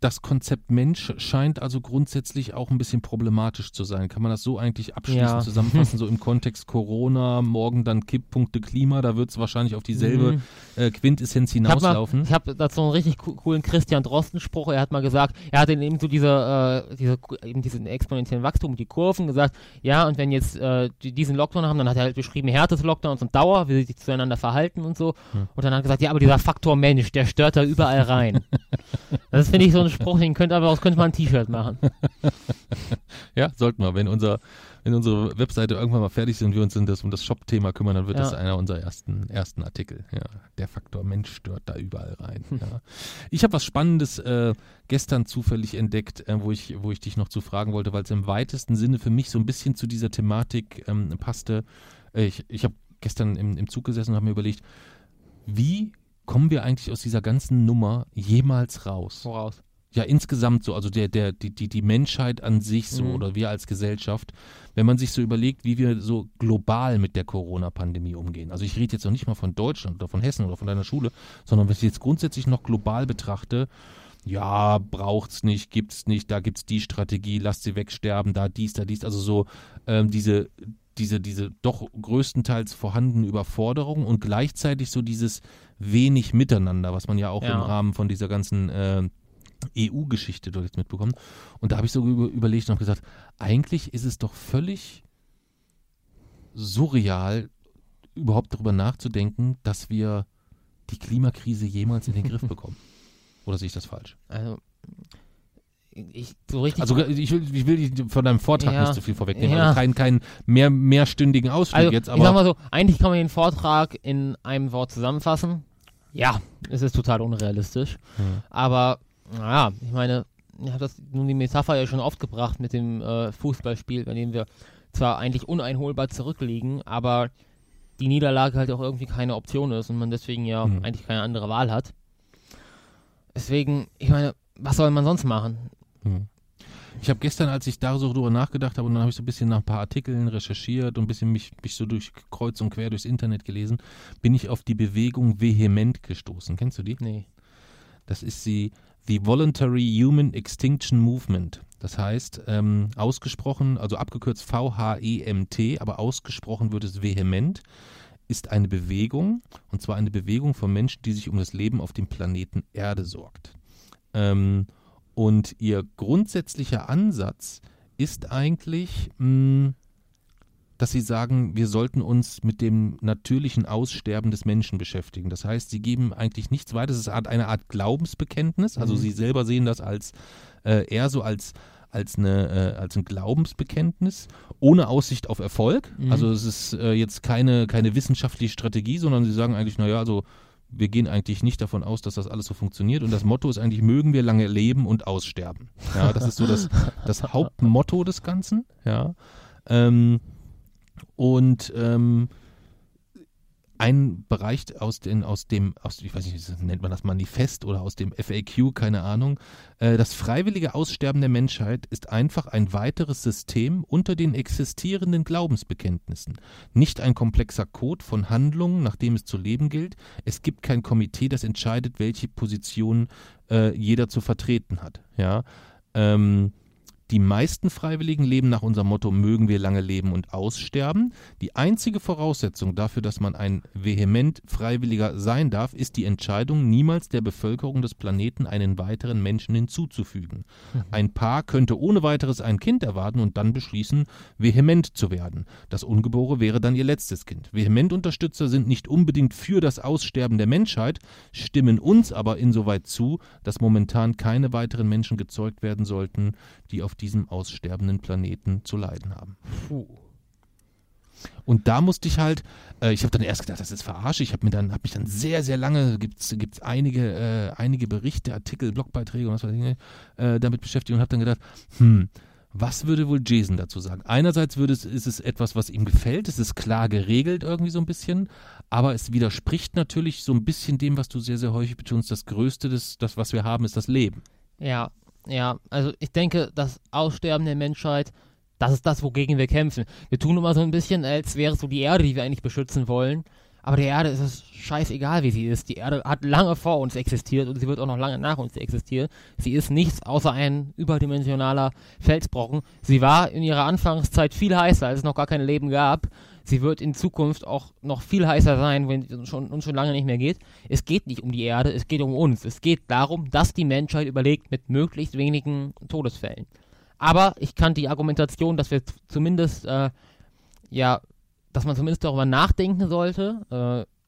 Das Konzept Mensch scheint also grundsätzlich auch ein bisschen problematisch zu sein. Kann man das so eigentlich abschließend ja. zusammenfassen, so im *laughs* Kontext Corona, morgen dann Kipppunkte Klima, da wird es wahrscheinlich auf dieselbe mhm. äh, Quintessenz hinauslaufen. Ich habe hab dazu einen richtig coolen Christian Drosten-Spruch, er hat mal gesagt, er hat eben so diese, äh, diese, eben diesen exponentiellen Wachstum, die Kurven gesagt, ja, und wenn jetzt äh, die, diesen Lockdown haben, dann hat er halt beschrieben, Härtes Lockdowns und Dauer, wie sie sich zueinander verhalten und so. Mhm. Und dann hat er gesagt, ja, aber dieser Faktor Mensch, der stört da überall rein. *laughs* das finde ich so ein Spruch, den könnte aber aus könnte man ein T-Shirt machen. *laughs* ja, sollten wir. Wenn unser, wenn unsere Webseite irgendwann mal fertig ist und wir uns um das, um das Shop-Thema kümmern, dann wird ja. das einer unserer ersten, ersten Artikel. Ja, der Faktor Mensch stört da überall rein. Ja. Ich habe was Spannendes äh, gestern zufällig entdeckt, äh, wo, ich, wo ich dich noch zu fragen wollte, weil es im weitesten Sinne für mich so ein bisschen zu dieser Thematik ähm, passte. Äh, ich ich habe gestern im, im Zug gesessen und habe mir überlegt, wie kommen wir eigentlich aus dieser ganzen Nummer jemals raus? Woraus? Ja, insgesamt so, also der, der, die, die, die Menschheit an sich so mhm. oder wir als Gesellschaft, wenn man sich so überlegt, wie wir so global mit der Corona-Pandemie umgehen. Also ich rede jetzt noch nicht mal von Deutschland oder von Hessen oder von deiner Schule, sondern wenn ich jetzt grundsätzlich noch global betrachte, ja, braucht's nicht, gibt's nicht, da gibt's die Strategie, lasst sie wegsterben, da dies, da dies, also so ähm, diese, diese, diese doch größtenteils vorhandene Überforderung und gleichzeitig so dieses wenig Miteinander, was man ja auch ja. im Rahmen von dieser ganzen äh, EU-Geschichte dort jetzt mitbekommen. Und da habe ich so über, überlegt und habe gesagt, eigentlich ist es doch völlig surreal, überhaupt darüber nachzudenken, dass wir die Klimakrise jemals in den Griff bekommen. *laughs* Oder sehe ich das falsch? Also, ich, so richtig. Also, ich will, ich will von deinem Vortrag ja, nicht so viel vorwegnehmen. Ja. Also keinen kein mehr, mehrstündigen Ausflug also, jetzt. Aber ich sag mal so, eigentlich kann man den Vortrag in einem Wort zusammenfassen. Ja, es ist total unrealistisch. Hm. Aber naja, ich meine, ich habe das nun die Metapher ja schon oft gebracht mit dem äh, Fußballspiel, bei dem wir zwar eigentlich uneinholbar zurückliegen, aber die Niederlage halt auch irgendwie keine Option ist und man deswegen ja mhm. eigentlich keine andere Wahl hat. Deswegen, ich meine, was soll man sonst machen? Mhm. Ich habe gestern, als ich da so drüber nachgedacht habe, und dann habe ich so ein bisschen nach ein paar Artikeln recherchiert und ein bisschen mich, mich so durch kreuz und quer durchs Internet gelesen, bin ich auf die Bewegung vehement gestoßen. Kennst du die? Nee. Das ist sie, The Voluntary Human Extinction Movement. Das heißt, ähm, ausgesprochen, also abgekürzt V-H-E-M-T, aber ausgesprochen wird es vehement, ist eine Bewegung, und zwar eine Bewegung von Menschen, die sich um das Leben auf dem Planeten Erde sorgt. Ähm, und ihr grundsätzlicher Ansatz ist eigentlich, mh, dass sie sagen, wir sollten uns mit dem natürlichen Aussterben des Menschen beschäftigen. Das heißt, sie geben eigentlich nichts weiter. Es ist eine Art Glaubensbekenntnis. Also mhm. sie selber sehen das als äh, eher so als als, eine, äh, als ein Glaubensbekenntnis ohne Aussicht auf Erfolg. Mhm. Also es ist äh, jetzt keine, keine wissenschaftliche Strategie, sondern sie sagen eigentlich, naja, also wir gehen eigentlich nicht davon aus, dass das alles so funktioniert. Und das Motto ist eigentlich, mögen wir lange leben und aussterben. Ja, das ist so das, das *laughs* Hauptmotto des Ganzen. Ja. Ähm, und ähm, ein Bereich aus, den, aus dem, aus, ich weiß nicht, nennt man das Manifest oder aus dem FAQ, keine Ahnung. Äh, das freiwillige Aussterben der Menschheit ist einfach ein weiteres System unter den existierenden Glaubensbekenntnissen. Nicht ein komplexer Code von Handlungen, nach dem es zu leben gilt. Es gibt kein Komitee, das entscheidet, welche Position äh, jeder zu vertreten hat. Ja. Ähm, die meisten Freiwilligen leben nach unserem Motto mögen wir lange leben und aussterben. Die einzige Voraussetzung dafür, dass man ein vehement Freiwilliger sein darf, ist die Entscheidung, niemals der Bevölkerung des Planeten einen weiteren Menschen hinzuzufügen. Mhm. Ein Paar könnte ohne weiteres ein Kind erwarten und dann beschließen, vehement zu werden. Das Ungeborene wäre dann ihr letztes Kind. Vehement-Unterstützer sind nicht unbedingt für das Aussterben der Menschheit, stimmen uns aber insoweit zu, dass momentan keine weiteren Menschen gezeugt werden sollten, die auf diesem aussterbenden Planeten zu leiden haben. Puh. Und da musste ich halt, äh, ich habe dann erst gedacht, das ist verarsche. Ich habe mir dann, habe mich dann sehr, sehr lange, gibt es einige, äh, einige Berichte, Artikel, Blogbeitträge und was weiß ich, äh, damit beschäftigt und habe dann gedacht, hm, was würde wohl Jason dazu sagen? Einerseits würde es, ist es etwas, was ihm gefällt, es ist klar geregelt irgendwie so ein bisschen, aber es widerspricht natürlich so ein bisschen dem, was du sehr, sehr häufig betonst. Das Größte, des, das, was wir haben, ist das Leben. Ja, ja, also ich denke, das Aussterben der Menschheit, das ist das, wogegen wir kämpfen. Wir tun immer so ein bisschen, als wäre es so die Erde, die wir eigentlich beschützen wollen. Aber der Erde ist es scheißegal, wie sie ist. Die Erde hat lange vor uns existiert und sie wird auch noch lange nach uns existieren. Sie ist nichts außer ein überdimensionaler Felsbrocken. Sie war in ihrer Anfangszeit viel heißer, als es noch gar kein Leben gab. Sie wird in Zukunft auch noch viel heißer sein, wenn es schon, uns schon lange nicht mehr geht. Es geht nicht um die Erde, es geht um uns. Es geht darum, dass die Menschheit überlegt mit möglichst wenigen Todesfällen. Aber ich kann die Argumentation, dass wir zumindest, äh, ja, dass man zumindest darüber nachdenken sollte, äh,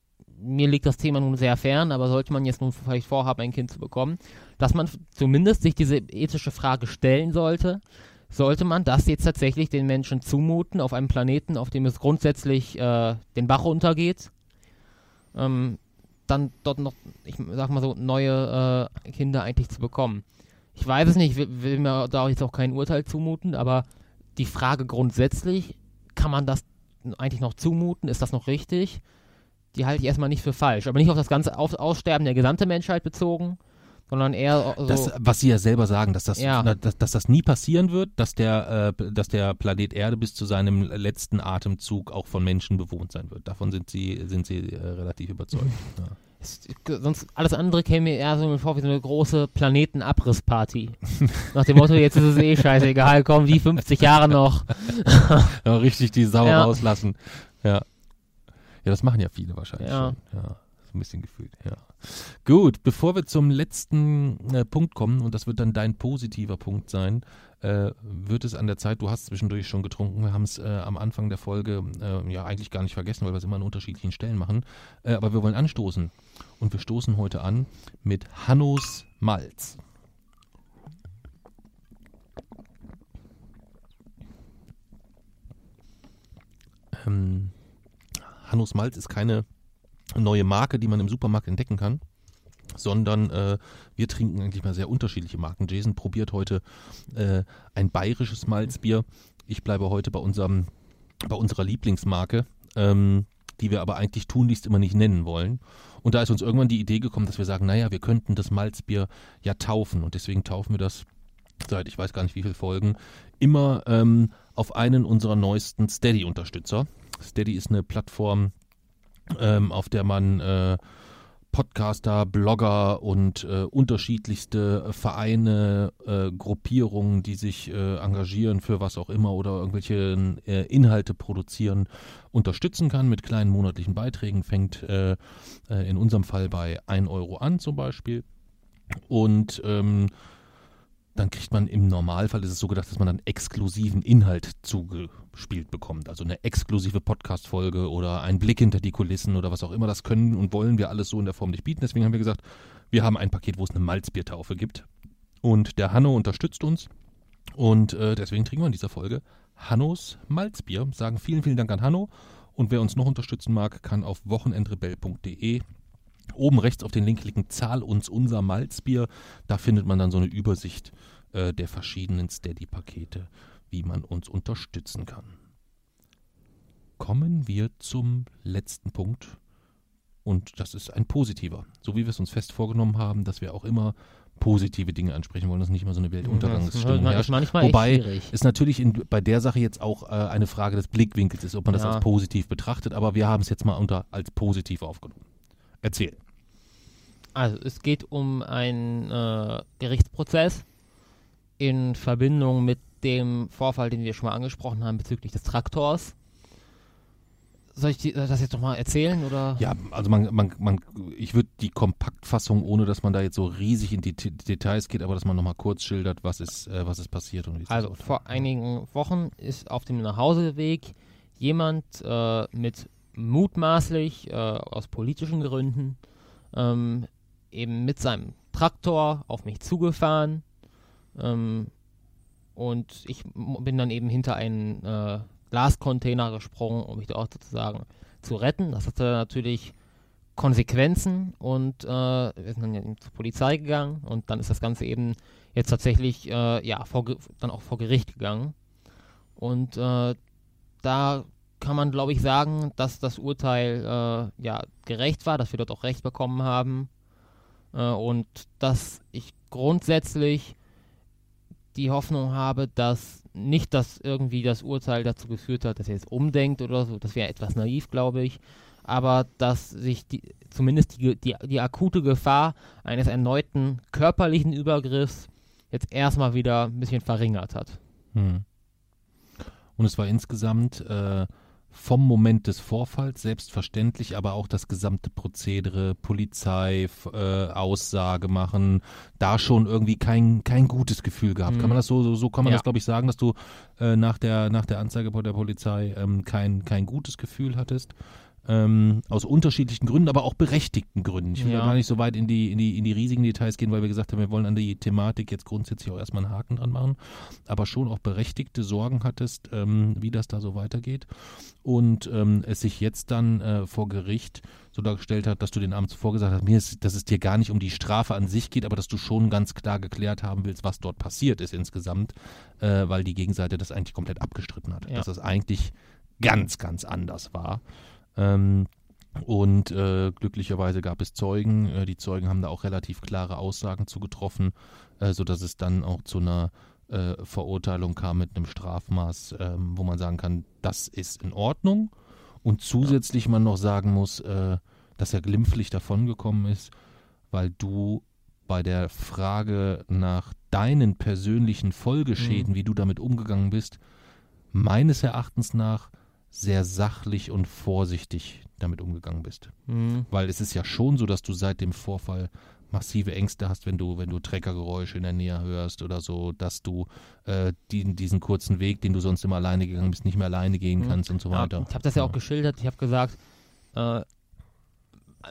mir liegt das Thema nun sehr fern, aber sollte man jetzt nun vielleicht vorhaben, ein Kind zu bekommen, dass man zumindest sich diese ethische Frage stellen sollte, sollte man das jetzt tatsächlich den Menschen zumuten auf einem Planeten, auf dem es grundsätzlich äh, den Bach runtergeht, ähm, dann dort noch, ich sag mal so, neue äh, Kinder eigentlich zu bekommen. Ich weiß es nicht, will, will mir da jetzt auch kein Urteil zumuten, aber die Frage grundsätzlich, kann man das eigentlich noch zumuten? Ist das noch richtig? Die halte ich erstmal nicht für falsch. Aber nicht auf das ganze Aussterben der gesamten Menschheit bezogen, sondern eher so das, was sie ja selber sagen, dass das, ja. dass, dass, das nie passieren wird, dass der, äh, dass der Planet Erde bis zu seinem letzten Atemzug auch von Menschen bewohnt sein wird. Davon sind sie, sind sie äh, relativ überzeugt. *laughs* ja. Sonst alles andere käme mir eher so vor wie so eine große Planetenabrissparty. *laughs* Nach dem Motto, jetzt ist es eh scheißegal, komm, wie 50 Jahre noch. *laughs* ja, richtig die Sau ja. rauslassen. Ja. Ja, das machen ja viele wahrscheinlich ja. schon. Ja ein bisschen gefühlt, ja. Gut, bevor wir zum letzten äh, Punkt kommen, und das wird dann dein positiver Punkt sein, äh, wird es an der Zeit, du hast zwischendurch schon getrunken, wir haben es äh, am Anfang der Folge äh, ja eigentlich gar nicht vergessen, weil wir es immer an unterschiedlichen Stellen machen, äh, aber wir wollen anstoßen. Und wir stoßen heute an mit Hannos Malz. Ähm, Hannos Malz ist keine neue Marke, die man im Supermarkt entdecken kann, sondern äh, wir trinken eigentlich mal sehr unterschiedliche Marken. Jason probiert heute äh, ein bayerisches Malzbier. Ich bleibe heute bei unserem, bei unserer Lieblingsmarke, ähm, die wir aber eigentlich tunlichst immer nicht nennen wollen. Und da ist uns irgendwann die Idee gekommen, dass wir sagen, naja, wir könnten das Malzbier ja taufen und deswegen taufen wir das seit ich weiß gar nicht wie viele Folgen immer ähm, auf einen unserer neuesten Steady-Unterstützer. Steady ist eine Plattform, ähm, auf der man äh, Podcaster, Blogger und äh, unterschiedlichste Vereine, äh, Gruppierungen, die sich äh, engagieren für was auch immer oder irgendwelche äh, Inhalte produzieren, unterstützen kann mit kleinen monatlichen Beiträgen. Fängt äh, äh, in unserem Fall bei 1 Euro an zum Beispiel. Und ähm, dann kriegt man im Normalfall, ist es so gedacht, dass man dann exklusiven Inhalt zugespielt bekommt. Also eine exklusive Podcast-Folge oder ein Blick hinter die Kulissen oder was auch immer. Das können und wollen wir alles so in der Form nicht bieten. Deswegen haben wir gesagt, wir haben ein Paket, wo es eine Malzbiertaufe gibt. Und der Hanno unterstützt uns. Und äh, deswegen trinken wir in dieser Folge Hannos Malzbier. Sagen vielen, vielen Dank an Hanno. Und wer uns noch unterstützen mag, kann auf wochenendrebell.de Oben rechts auf den Link klicken, zahl uns unser Malzbier. Da findet man dann so eine Übersicht äh, der verschiedenen Steady-Pakete, wie man uns unterstützen kann. Kommen wir zum letzten Punkt. Und das ist ein positiver. So wie wir es uns fest vorgenommen haben, dass wir auch immer positive Dinge ansprechen wollen, dass nicht immer so eine Weltuntergangsstimmung das herrscht. manchmal Wobei es natürlich in, bei der Sache jetzt auch äh, eine Frage des Blickwinkels ist, ob man das Ja. als positiv betrachtet, aber wir haben es jetzt mal unter als positiv aufgenommen. Erzähl. Also es geht um einen äh, Gerichtsprozess in Verbindung mit dem Vorfall, den wir schon mal angesprochen haben bezüglich des Traktors. Soll ich die, das jetzt nochmal erzählen oder? Ja, also man, man, man ich würde die Kompaktfassung, ohne dass man da jetzt so riesig in die T Details geht, aber dass man nochmal kurz schildert, was ist, äh, was ist passiert und wie ist das Also vor einigen Wochen ist auf dem Nachhauseweg jemand äh, mit mutmaßlich äh, aus politischen Gründen ähm, eben mit seinem Traktor auf mich zugefahren ähm, und ich bin dann eben hinter einen äh, Glascontainer gesprungen, um mich dort sozusagen zu retten. Das hatte natürlich Konsequenzen und äh, wir sind dann eben zur Polizei gegangen und dann ist das Ganze eben jetzt tatsächlich äh, ja vor, dann auch vor Gericht gegangen und äh, da kann man glaube ich sagen, dass das Urteil äh, ja gerecht war, dass wir dort auch Recht bekommen haben äh, und dass ich grundsätzlich die Hoffnung habe, dass nicht, dass irgendwie das Urteil dazu geführt hat, dass er jetzt umdenkt oder so, das wäre etwas naiv, glaube ich, aber dass sich die, zumindest die, die, die akute Gefahr eines erneuten körperlichen Übergriffs jetzt erstmal wieder ein bisschen verringert hat. Hm. Und es war insgesamt äh, vom Moment des Vorfalls selbstverständlich, aber auch das gesamte Prozedere, Polizei, äh, Aussage machen, da schon irgendwie kein, kein gutes Gefühl gehabt. Mhm. Kann man das so, so, so kann man Ja. das, glaube ich, sagen, dass du äh, nach, der, nach der Anzeige bei der Polizei ähm, kein, kein gutes Gefühl hattest? Ähm, aus unterschiedlichen Gründen, aber auch berechtigten Gründen. Ich will Ja. gar nicht so weit in die, in, die, in die riesigen Details gehen, weil wir gesagt haben, wir wollen an die Thematik jetzt grundsätzlich auch erstmal einen Haken dran machen aber schon auch berechtigte Sorgen hattest, ähm, wie das da so weitergeht. Und ähm, es sich jetzt dann äh, vor Gericht so dargestellt hat, dass du den Abend zuvor gesagt hast, mir ist, dass es dir gar nicht um die Strafe an sich geht, aber dass du schon ganz klar geklärt haben willst, was dort passiert ist insgesamt, äh, weil die Gegenseite das eigentlich komplett abgestritten hat. Ja. Dass das eigentlich ganz, ganz anders war. Ähm, und äh, glücklicherweise gab es Zeugen. Äh, die Zeugen haben da auch relativ klare Aussagen zugetroffen, äh, sodass es dann auch zu einer äh, Verurteilung kam mit einem Strafmaß, ähm, wo man sagen kann, das ist in Ordnung. Und zusätzlich man noch sagen muss, äh, dass er glimpflich davongekommen ist, weil du bei der Frage nach deinen persönlichen Folgeschäden, Mhm. wie du damit umgegangen bist, meines Erachtens nach sehr sachlich und vorsichtig damit umgegangen bist. Mhm. Weil es ist ja schon so, dass du seit dem Vorfall massive Ängste hast, wenn du, wenn du Treckergeräusche in der Nähe hörst oder so, dass du äh, die, diesen kurzen Weg, den du sonst immer alleine gegangen bist, nicht mehr alleine gehen Mhm. kannst und so Ja, weiter. ich habe das ja auch geschildert. Ich habe gesagt, äh,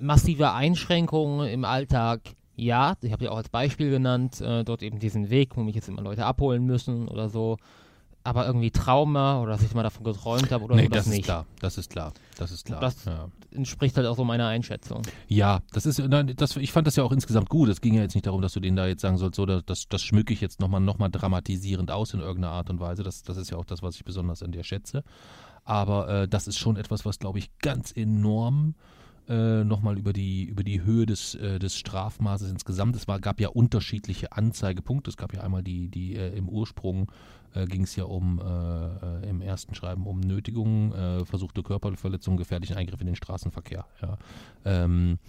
massive Einschränkungen im Alltag, ja. Ich habe ja auch als Beispiel genannt, äh, dort eben diesen Weg, wo mich jetzt immer Leute abholen müssen oder so. Aber irgendwie Trauma oder dass ich mal davon geträumt habe oder nee, so, das, das, ist nicht. klar. Das ist klar. Das ist klar. Das- ja. Entspricht halt auch so meiner Einschätzung. Ja, das ist, nein, das, ich fand das ja auch insgesamt gut. Es ging ja jetzt nicht darum, dass du denen da jetzt sagen sollst, so, das, das, das schmücke ich jetzt nochmal noch mal dramatisierend aus in irgendeiner Art und Weise. Das, das ist ja auch das, was ich besonders an dir schätze. Aber äh, das ist schon etwas, was, glaube ich, ganz enorm äh, nochmal über die, über die Höhe des, äh, des Strafmaßes insgesamt. Es war, gab ja unterschiedliche Anzeigepunkte. Es gab ja einmal die, die äh, im Ursprung äh, ging es ja um äh, äh, im ersten Schreiben um Nötigung, äh, versuchte Körperverletzung, gefährlichen Eingriff in den Straßenverkehr. Ja. Ähm,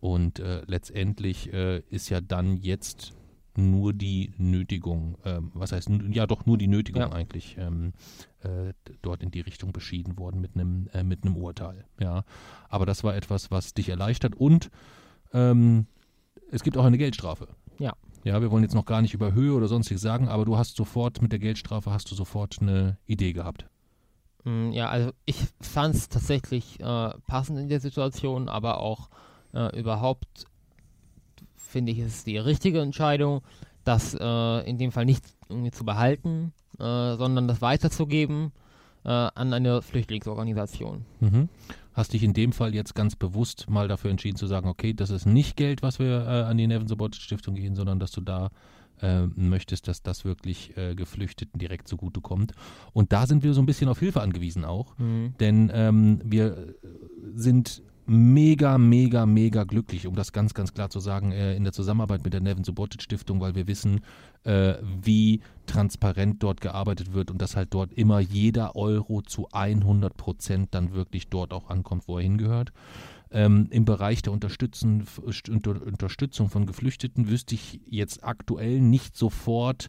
Und äh, letztendlich ist ja dann jetzt nur die Nötigung, ähm, was heißt, ja doch nur die Nötigung ja. eigentlich ähm, äh, dort in die Richtung beschieden worden mit einem äh, mit einem Urteil. Ja, aber das war etwas, was dich erleichtert und ähm, es gibt auch eine Geldstrafe. Ja. Ja, wir wollen jetzt noch gar nicht über Höhe oder sonstiges sagen, aber du hast sofort mit der Geldstrafe hast du sofort eine Idee gehabt. Mm, ja, also ich fand es tatsächlich äh, passend in der Situation, aber auch äh, überhaupt finde ich, ist die richtige Entscheidung, das äh, in dem Fall nicht irgendwie zu behalten, äh, sondern das weiterzugeben äh, an eine Flüchtlingsorganisation. Mhm. Hast dich in dem Fall jetzt ganz bewusst mal dafür entschieden zu sagen, okay, das ist nicht Geld, was wir äh, an die Nevin Support Stiftung gehen, sondern dass du da äh, möchtest, dass das wirklich äh, Geflüchteten direkt zugutekommt. Und da sind wir so ein bisschen auf Hilfe angewiesen auch, mhm. denn ähm, wir sind mega, mega, mega glücklich, um das ganz, ganz klar zu sagen, äh, in der Zusammenarbeit mit der Nevin Subotic Stiftung, weil wir wissen, äh, wie transparent dort gearbeitet wird und dass halt dort immer jeder Euro zu 100 Prozent dann wirklich dort auch ankommt, wo er hingehört. Ähm, Im Bereich der Unterstützung von Geflüchteten wüsste ich jetzt aktuell nicht sofort,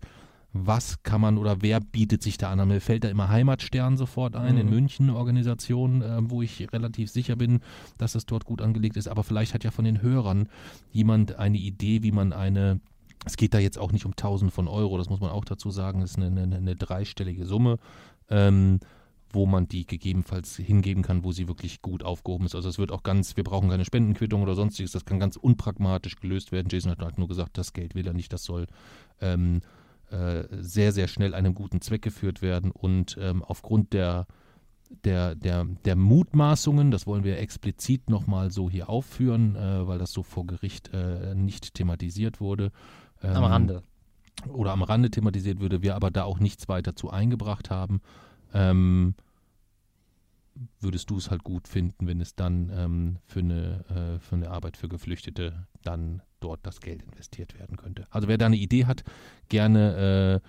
was kann man oder wer bietet sich da an? Mir fällt da immer Heimatstern sofort ein, mhm. in München, eine Organisation, äh, wo ich relativ sicher bin, dass es dort gut angelegt ist. Aber vielleicht hat ja von den Hörern jemand eine Idee, wie man eine es geht da jetzt auch nicht um Tausende von Euro, das muss man auch dazu sagen, es ist eine, eine, eine dreistellige Summe, ähm, wo man die gegebenenfalls hingeben kann, wo sie wirklich gut aufgehoben ist. Also es wird auch ganz, wir brauchen keine Spendenquittung oder sonstiges, das kann ganz unpragmatisch gelöst werden. Jason hat halt nur gesagt, das Geld will er nicht, das soll ähm, äh, sehr, sehr schnell einem guten Zweck geführt werden und ähm, aufgrund der, der, der, der Mutmaßungen, das wollen wir explizit nochmal so hier aufführen, äh, weil das so vor Gericht äh, nicht thematisiert wurde. Ähm, am Rande. Oder am Rande thematisiert würde, wir aber da auch nichts weiter zu eingebracht haben. Ähm, würdest du es halt gut finden, wenn es dann ähm, für, eine, äh, für eine Arbeit für Geflüchtete dann dort das Geld investiert werden könnte. Also wer da eine Idee hat, gerne äh,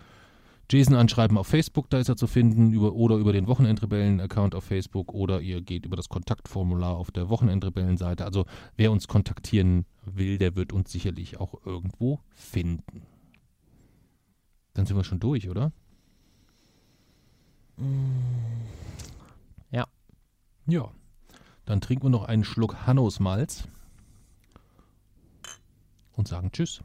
Jason anschreiben auf Facebook, da ist er zu finden, über, oder über den Wochenendrebellen-Account auf Facebook oder ihr geht über das Kontaktformular auf der Wochenendrebellen-Seite. Also wer uns kontaktieren will, der wird uns sicherlich auch irgendwo finden. Dann sind wir schon durch, oder? Ja. Dann trinken wir noch einen Schluck Hannos Malz und sagen Tschüss.